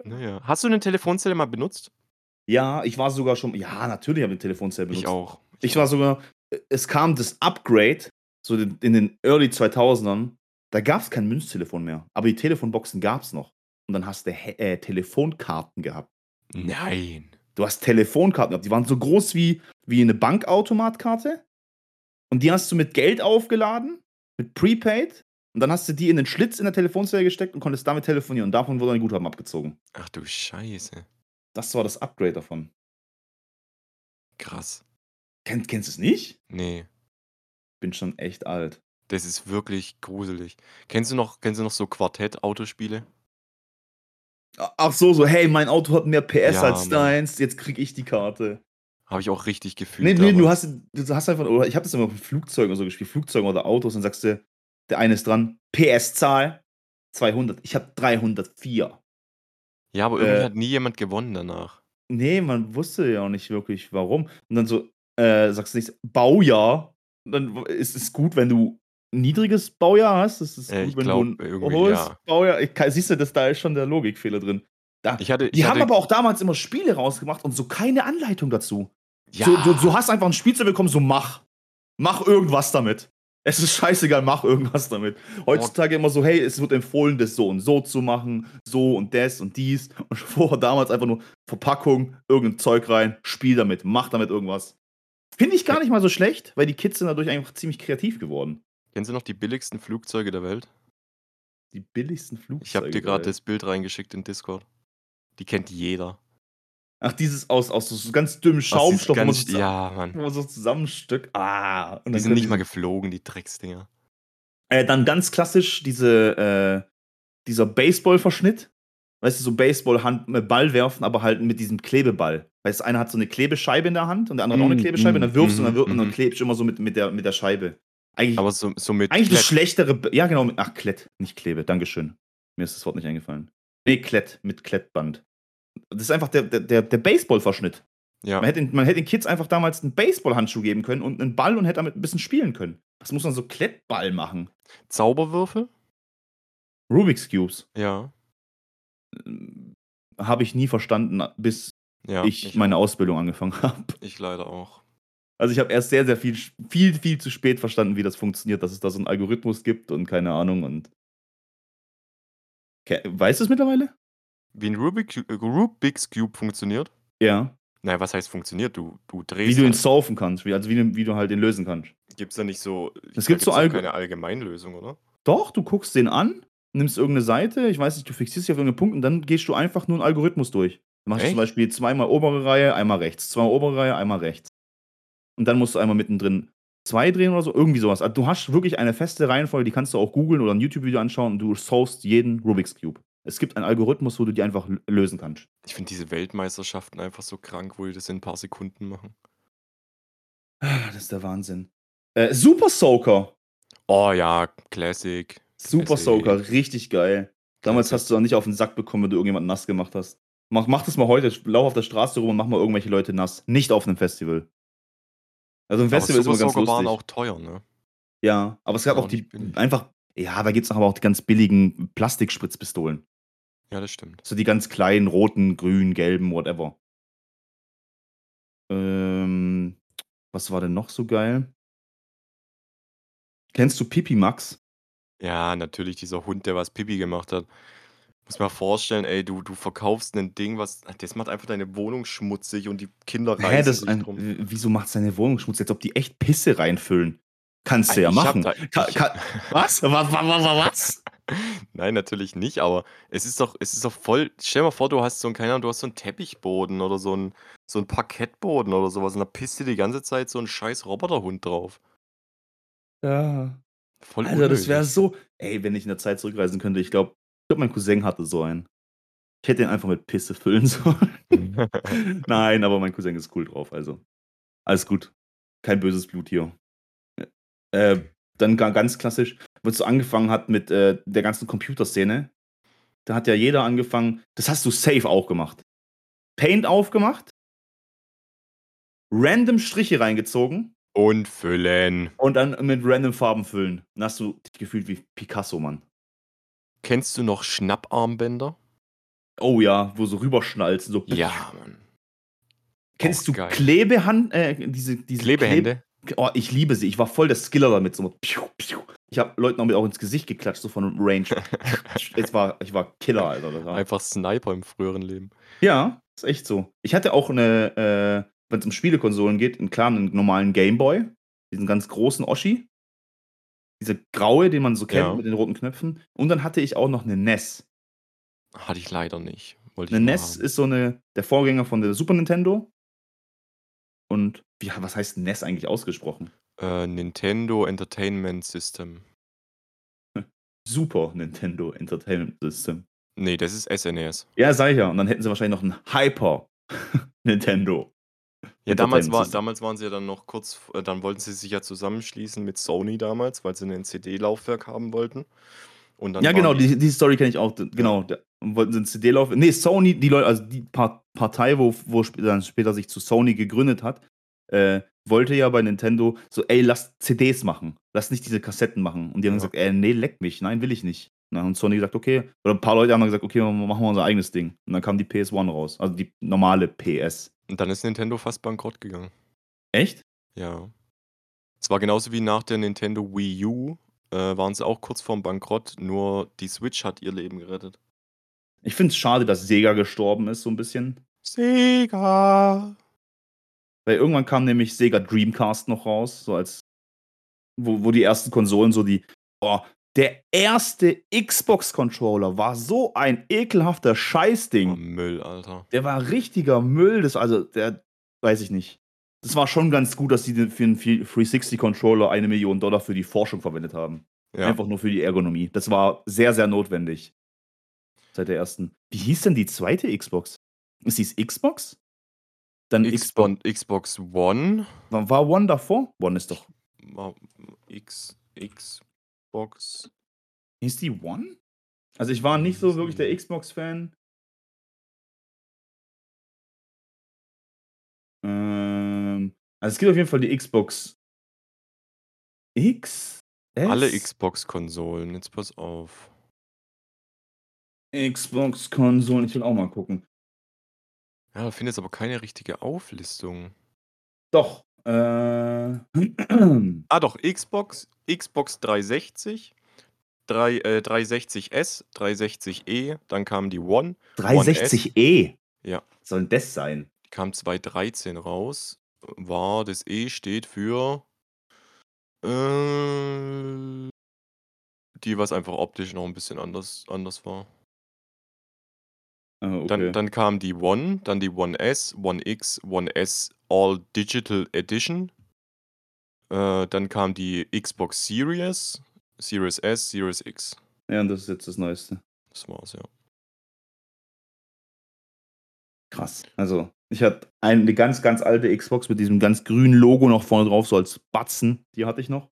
Na ja. Hast du 'ne Telefonzelle mal benutzt?
Ja, ich war sogar schon ja, natürlich habe ich 'ne Telefonzelle
Ich
benutzt.
auch, ich
Ich war sogar es kam das Upgrade, so in den Early 2000ern, da gab's kein Münztelefon mehr, aber die Telefonboxen gab's noch. Und dann hast du äh, Telefonkarten gehabt.
Nein.
Du hast Telefonkarten gehabt, die waren so groß wie wie 'ne Bankautomatkarte. Und die hast du mit Geld aufgeladen, mit Prepaid. Und dann hast du die in den Schlitz in der Telefonzelle gesteckt und konntest damit telefonieren. Und davon wurde dein Guthaben abgezogen.
Ach du Scheiße.
Das war das Upgrade davon.
Krass.
Kenn kennst du's nicht?
Ne.
Bin schon echt alt.
Das ist wirklich gruselig. Kennst du noch kennst du noch so Quartett-Autospiele?
Ach so, so: „Hey, mein Auto hat mehr PS
Ja,
als deins, jetzt kriege ich die Karte.“
Habe ich auch richtig gefühlt
ne, du
damals.
hast du hast einfach oder ich habe das immer mit Flugzeugen oder so gespielt, Flugzeugen oder Autos, dann sagst du der eine ist dran: „PS-Zahl.“ 200. Ich habe 304.
Ja, aber irgendwie
Äh.
hat nie jemand gewonnen danach.
Ne, man wusste ja auch nicht wirklich, warum. Und dann so, äh, sagst du nicht Baujahr, dann ist es gut, wenn du niedriges Baujahr hast? Ist es
Äh,
gut,
ich
wenn
glaube,
du 'n
irgendwie
hohes
ja.
Baujahr ich ka siehst du, das da ist schon der Logikfehler drin. Da
Ich hatte ich
die haben
hatte
aber auch damals immer Spiele rausgebracht und so keine Anleitung dazu.
Ja.
So, du du hast einfach 'n Spielzeug bekommen, so mach. Mach irgendwas damit. Es ist scheißegal, mach irgendwas damit. Heutzutage immer so: „Hey, es wird empfohlen, das so und so zu machen, so und das und dies.“ Und vorher damals einfach nur Verpackung, irgend 'n Zeug rein, spiel damit, mach damit irgendwas. Finde ich gar nicht mal so schlecht, weil die Kids sind dadurch einfach ziemlich kreativ geworden.
Kennst du noch die billigsten Flugzeuge der Welt?
Die billigsten Flugzeuge
Ich habe dir
Welt.
das Bild reingeschickt in Discord. Die kennt jeder.
Ach, dieses aus aus so ganz dünnem Schaumstoff,
ganz
so zusa
ja, Mann.
wo man so zusammenstückt. Ah, und
Die sind nicht mal geflogen, die Drecksdinger.
Äh, dann ganz klassisch diese, äh dieser Baseballverschnitt. Weißt du, so Baseballhand mit Ball werfen, aber halt mit diesem Klebeball. Weißt du, einer hat so 'ne Klebescheibe in der Hand und der andere hat auch 'ne
Mhm,
Klebescheibe und dann wirfst du und dann
mhm,
wir und dann
mhm.
klebst du immer so mit mit der mit der Scheibe. Eigentlich
Aber so so mit
eigentlich 'ne
Klett.
schlechtere ja genau, mit ach, Klett, nicht Klebe, Dankeschön. Mir ist das Wort nicht eingefallen. Ne, Klett, mit Klettband. Das ist einfach der der der Baseballverschnitt.
Ja.
Man hätte den man hätte den Kids einfach damals 'n Baseballhandschuh geben können und 'nen Ball und hätte damit 'n bisschen spielen können. Was muss man so Klettball machen?
Zauberwürfel?
Rubik's Cubes.
Ja.
Hm, habe ich nie verstanden, bis
Ja,
ich
ich
meine
auch.
Ausbildung angefangen habe.
Ich leider auch.
Also, ich habe erst sehr, sehr viel viel, viel zu spät verstanden, wie das funktioniert, dass es da so 'n Algorithmus gibt und keine Ahnung und weißt du's mittlerweile?
Wie 'n Rubik Cu Rubik's Cube funktioniert?
Ja.
Na ja, was heißt funktioniert? Du du
Wie
drehst
du ihn
halt
solven kannst, wie also, wie du wie du halt den lösen kannst.
Gibt's da nicht so
Es
da
gibt so Algo
keine Allgemeinlösung, oder?
Doch, du guckst den an, nimmst irgend 'ne Seite, ich weiß nicht, du fixierst dich auf irgend 'nen Punkt und dann gehst du einfach nur 'n Algorithmus durch. Du machst zum
Echt?
Beispiel zweimal obere Reihe, einmal rechts, zweimal obere Reihe, einmal rechts. Und dann musst du einmal mittendrin 2 drehen oder so, irgendwie so was. Also, du hast wirklich eine feste Reihenfolge, die kannst du auch googeln oder 'n YouTube-Video anschauen und du solvest jeden Rubik's Cube. Es gibt einen Algorithmus, wo du die einfach lösen kannst.
Ich finde diese Weltmeisterschaften einfach so krank, wo die das in 'n paar Sekunden machen.
Ah, das ist der Wahnsinn. Äh, Super Soaker.
Oh ja, Classic.
Super
Classic.
Soaker, richtig geil. Damals
Classic.
hast du auch nicht auf 'n Sack bekommen, wenn du irgendjemanden nass gemacht hast. Mach mach das mal heute, lauf auf der Straße rum und mach mal irgendwelche Leute nass. Nicht auf 'nem Festival. Also, 'n
Aber
Festival ist
Super
immer ganz
Soaker waren
lustig.
auch teuer, ne?
Ja, aber es gab
War
auch die einfach ja, da gibt's aber auch die ganz billigen Plastikspritzpistolen.
Ja, das stimmt.
So die ganz kleinen roten, grün, gelben, whatever. Ähm, was war denn noch so geil? Kennst du Pipi Max?
Ja, natürlich dieser Hund, der was Pipi gemacht hat. Muss mal vorstellen, ey, du du verkaufst 'nen Ding, was das macht einfach deine Wohnung schmutzig und die Kinder
Hä,
reißen
das
sich
ein
drum.
wieso macht's deine Wohnung schmutzig, als ob die echt Pisse reinfüllen? Kannst du
Ey,
ja
ich
machen.
da ich
ka was? Wa wa wa wa was?
Nein, natürlich nicht, aber es ist doch es ist doch voll stell dir mal vor, du hast so 'n keine Ahnung, du hast so 'n Teppichboden oder so 'n so 'n Parkettboden oder so was und da pisst dir die ganze Zeit so 'n scheiß Roboterhund drauf.
Ja.
Voll
Alter, das wäre
unnötig.
so ey, wenn ich in der Zeit zurückreisen könnte, ich glaube ich glaube, mein Cousin hatte so einen. Ich hätte ihn einfach mit Pisse füllen sollen. Nein, aber mein Cousin ist cool drauf, also alles gut. Kein böses Blut hier. Äh, dann ga ganz klassisch, wo's so angefangen hat mit, äh, der ganzen Computerszene. Da hat ja jeder angefangen das hast du safe auch gemacht. Paint aufgemacht random Striche reingezogen
Und füllen.
und dann mit random Farben füllen. Dann hast du dich gefühlt wie Picasso, Mann.
Kennst du noch Schnapparmbänder?
Oh ja, wo so rüberschnalzen, so
Ja, Mann.
Kennst
Auch
du
geil.
Klebehand äh, diese diese
Klebehände?
Oh, ich liebe sie. Ich war voll der Skiller damit, so piu, piu. Ich habe Leuten damit auch ins Gesicht geklatscht, so von Range. Es war ich war Killer, Alter. War
Einfach Sniper im früheren Leben.
Ja, ist echt so. Ich hatte auch 'ne, äh, wenn's um Spielekonsolen geht, 'n klar 'nen normalen Gameboy, diesen ganz großen Oschi. Diese graue, den man so kennt
Ja.
mit den roten Knöpfen. Und dann hatte ich auch noch 'ne NES.
Hatte ich leider nicht. Wollte
'Ne
mal
NES
haben.
ist so 'ne der Vorgänger von der Super Nintendo. Und wie was heißt NES eigentlich ausgesprochen?
Äh, Nintendo Entertainment System.
Super Nintendo Entertainment System.
Ne, das ist SNES.
Ja, sage ich ja. Und dann hätten sie wahrscheinlich noch 'n Hyper Nintendo
Ja, damals war damals waren sie ja dann noch kurz äh, dann wollten sie sich ja zusammenschließen mit Sony damals, weil sie 'nen CD-Laufwerk haben wollten. Und dann
Ja, genau,
die
die, Story kenne ich auch. Genau, da wollten sie einen CD-Lauf. Nee, Sony, die Leute, also die Par Partei, wo, wo dann später sich zu Sony gegründet hat, äh, wollte ja bei Nintendo so, ey, lass CDs machen. Lass nicht diese Kassetten machen. Und die haben
Ja.
gesagt, ey, nee, leck mich, nein, will ich nicht. Und dann hat Sony gesagt, okay, oder ein paar Leute haben dann gesagt, okay, machen wir unser eigenes Ding. Und dann kam die PS1 raus, also die normale PS.
Und dann ist Nintendo fast bankrott gegangen.
Echt?
Ja. Es war genauso wie nach der Nintendo Wii U, äh, waren sie auch kurz vorm Bankrott, nur die Switch hat ihr Leben gerettet.
Ich finde es schade, dass Sega gestorben ist, so ein bisschen.
Sega!
Weil irgendwann kam nämlich Sega Dreamcast noch raus, so als wo, wo die ersten Konsolen so die oh, der erste Xbox-Controller war so ein ekelhafter
Oh,
Scheißding.
Müll, Alter.
Der war richtiger Müll. Das, also, der weiß ich nicht. Das war schon ganz gut, dass die den- für einen 360-Controller eine Million Dollar für die Forschung verwendet haben.
Ja.
Einfach nur für die Ergonomie. Das war sehr, sehr notwendig. Seit der ersten. Wie hieß denn die zweite Xbox? Ist dies Xbox? Dann Xbox.
Xbox, Xbox One.
War war One davor? One ist doch.
X, Xbox.
Hieß die One? Also ich war nicht so wirklich der Xbox-Fan. Ähm, also es gibt auf jeden Fall die Xbox X.
Alle
S?
Xbox-Konsolen, jetzt pass auf.
Xbox-Konsolen. Ich will auch mal gucken.
Ja, da findest aber keine richtige Auflistung.
Doch. Äh,
Ah, doch, Xbox, Xbox 360, 3, äh, 360S, 360E, dann kam die One,
360e.
Ja.
Soll denn das sein?
kam 2013 raus. War, das E steht für äh, die, was einfach optisch noch ein bisschen anders, anders war.
Ah, okay.
Dann, dann kam die One, dann die One S, One X, One S All Digital Edition. Äh, dann kam die Xbox Series, Series S, Series X.
ja, und das ist jetzt das Neueste.
Das war's, ja.
Krass. Also, ich hatte eine ganz, ganz alte Xbox mit diesem ganz grünen Logo noch vorne drauf, so als Batzen. Die hatte ich noch.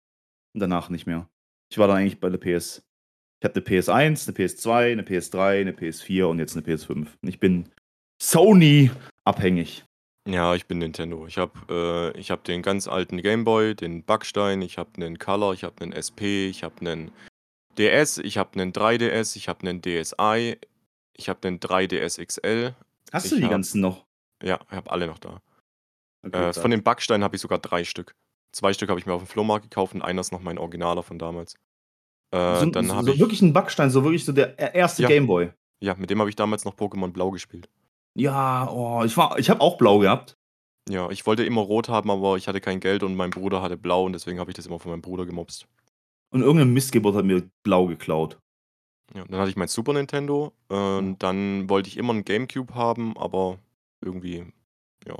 Und danach nicht mehr. Ich war dann eigentlich bei der PS. Ich hatte eine PS1, eine PS2, eine PS3, eine PS4 und jetzt eine PS5. Und ich bin Sony abhängig.
Ja, ich bin Nintendo. Ich habe äh, ich hab den ganz alten Game Boy, den Backstein, ich habe einen Color, ich habe einen SP, ich habe einen DS, ich habe einen 3DS, ich habe einen DSi, ich habe einen 3DS XL.
Hast
Ich
du die
hab-
ganzen noch?
Ja, ich habe alle noch da.
Okay,
Äh, von den Backsteinen habe ich sogar drei Stück. Zwei Stück habe ich mir auf dem Flohmarkt gekauft und einer ist noch mein Originaler von damals. Äh,
so,
dann
so, so
ich.
wirklich ein Backstein, so wirklich so der erste
Ja.
Gameboy.
Ja, mit dem habe ich damals noch Pokémon Blau gespielt.
Ja, oh, ich, war- ich habe auch blau gehabt.
Ja, ich wollte immer rot haben, aber ich hatte kein Geld und mein Bruder hatte blau und deswegen habe ich das immer von meinem Bruder gemobst.
Und irgendein Missgeburt hat mir blau geklaut.
Ja, dann hatte ich mein Super Nintendo und dann wollte ich immer einen Gamecube haben, aber irgendwie, ja,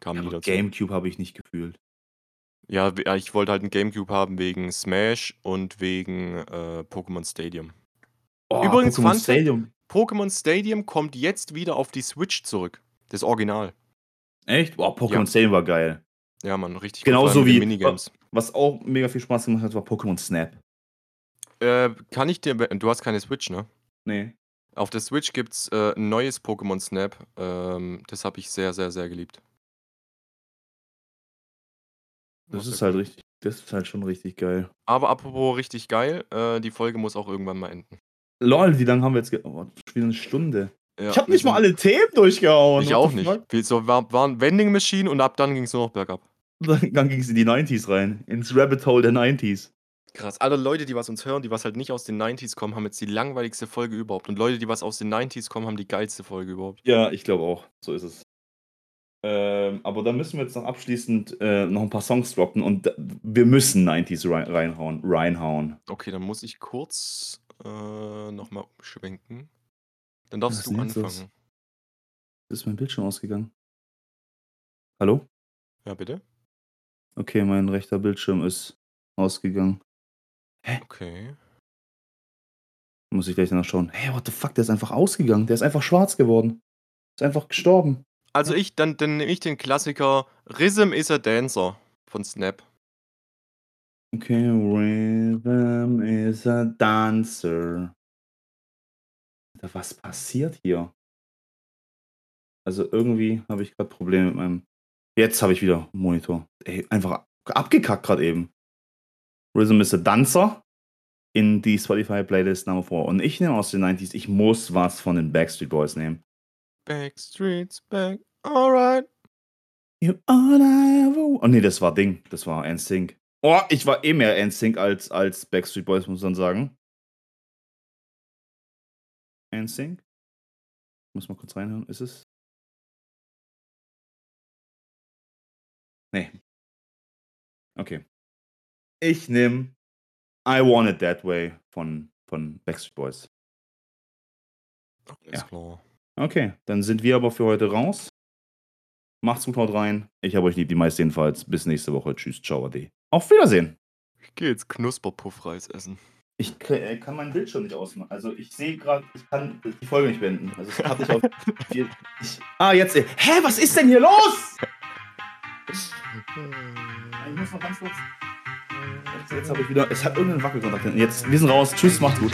kam nie
Aber
dazu.
Gamecube habe ich nicht gefühlt.
Ja, we- ja, ich wollte halt einen Gamecube haben wegen Smash und wegen äh, Pokémon Stadium.
Oh,
Übrigens,
Pokémon
Fun Fact-
Stadium.
Pokémon Stadium kommt jetzt wieder auf die Switch zurück. Das Original.
Echt? Boah, Pokémon
Ja.
Stadium war geil.
Ja, man, richtig gut,
Genauso
vor allem mit den
wie-
Minigames.
Was auch mega viel Spaß gemacht hat, war Pokémon Snap.
Äh, kann ich dir, du hast keine Switch, ne?
Nee.
Auf der Switch gibt's äh, ein neues Pokémon Snap. Ähm, das habe ich sehr, sehr, sehr geliebt.
Das ist halt richtig, das ist halt schon richtig geil.
Aber apropos richtig geil, äh, die Folge muss auch irgendwann mal enden.
Lol, wie lange haben wir jetzt ge Oh, wieder eine Stunde.
Ja,
ich habe nicht mal alle Themen durchgehauen.
Ich auch nicht. Wir so, war, war ein Vending Machine und ab dann ging es nur noch bergab.
Dann, dann ging es in die 90s rein. Ins Rabbit Hole der 90s.
Krass. Alle Leute, die was uns hören, die was halt nicht aus den 90s kommen, haben jetzt die langweiligste Folge überhaupt. Und Leute, die was aus den 90s kommen, haben die geilste Folge überhaupt.
Ja, ich glaube auch. So ist es. Ähm, aber da müssen wir jetzt noch abschließend äh, noch ein paar Songs droppen und wir müssen 90s rein, reinhauen. reinhauen.
Okay, dann muss ich kurz äh, nochmal umschwenken. Dann darfst
Was
du anfangen.
Ist mein Bildschirm ausgegangen? Hallo?
Ja, bitte?
Okay, mein rechter Bildschirm ist ausgegangen.
Okay.
Muss ich gleich danach schauen. Hey, what the fuck, der ist einfach ausgegangen. Der ist einfach schwarz geworden. Ist einfach gestorben.
Also ich, dann, dann nehme ich den Klassiker Rhythm is a Dancer von Snap.
Okay, Rhythm is a dancer. Was passiert hier? Also irgendwie habe ich gerade Probleme mit meinem. Jetzt habe ich wieder Monitor. Ey, einfach abgekackt gerade eben. Rhythm is a Dancer in die Spotify Playlist Nummer 4. Und ich nehme aus den 90s, ich muss was von den Backstreet Boys nehmen.
Backstreet's back, alright.
You all I ever... Oh nee, das war Ding. Das war NSYNC. Oh, ich war eh mehr NSYNC als, als Backstreet Boys, muss man sagen. NSYNC. Muss mal kurz reinhören. Ist es? Nee. Okay. Ich nehme I Want It That Way von, von Backstreet Boys.
Alles
Ja.
klar.
Okay, dann sind wir aber für heute raus. Macht's gut, haut rein. Ich habe euch lieb, die meisten jedenfalls. Bis nächste Woche. Tschüss, ciao, ade. Auf Wiedersehen.
Ich gehe jetzt Knusperpuffreis essen.
Ich k- kann meinen Bildschirm nicht ausmachen. Also ich sehe gerade, ich kann die Folge nicht beenden. Also es hat nicht auf. ich, ah, jetzt. Hä, was ist denn hier los? Ich muss noch ganz kurz. Jetzt, jetzt habe ich wieder. Es hat irgendeinen Wackelkontakt. Jetzt, wir sind raus. Tschüss, macht's gut.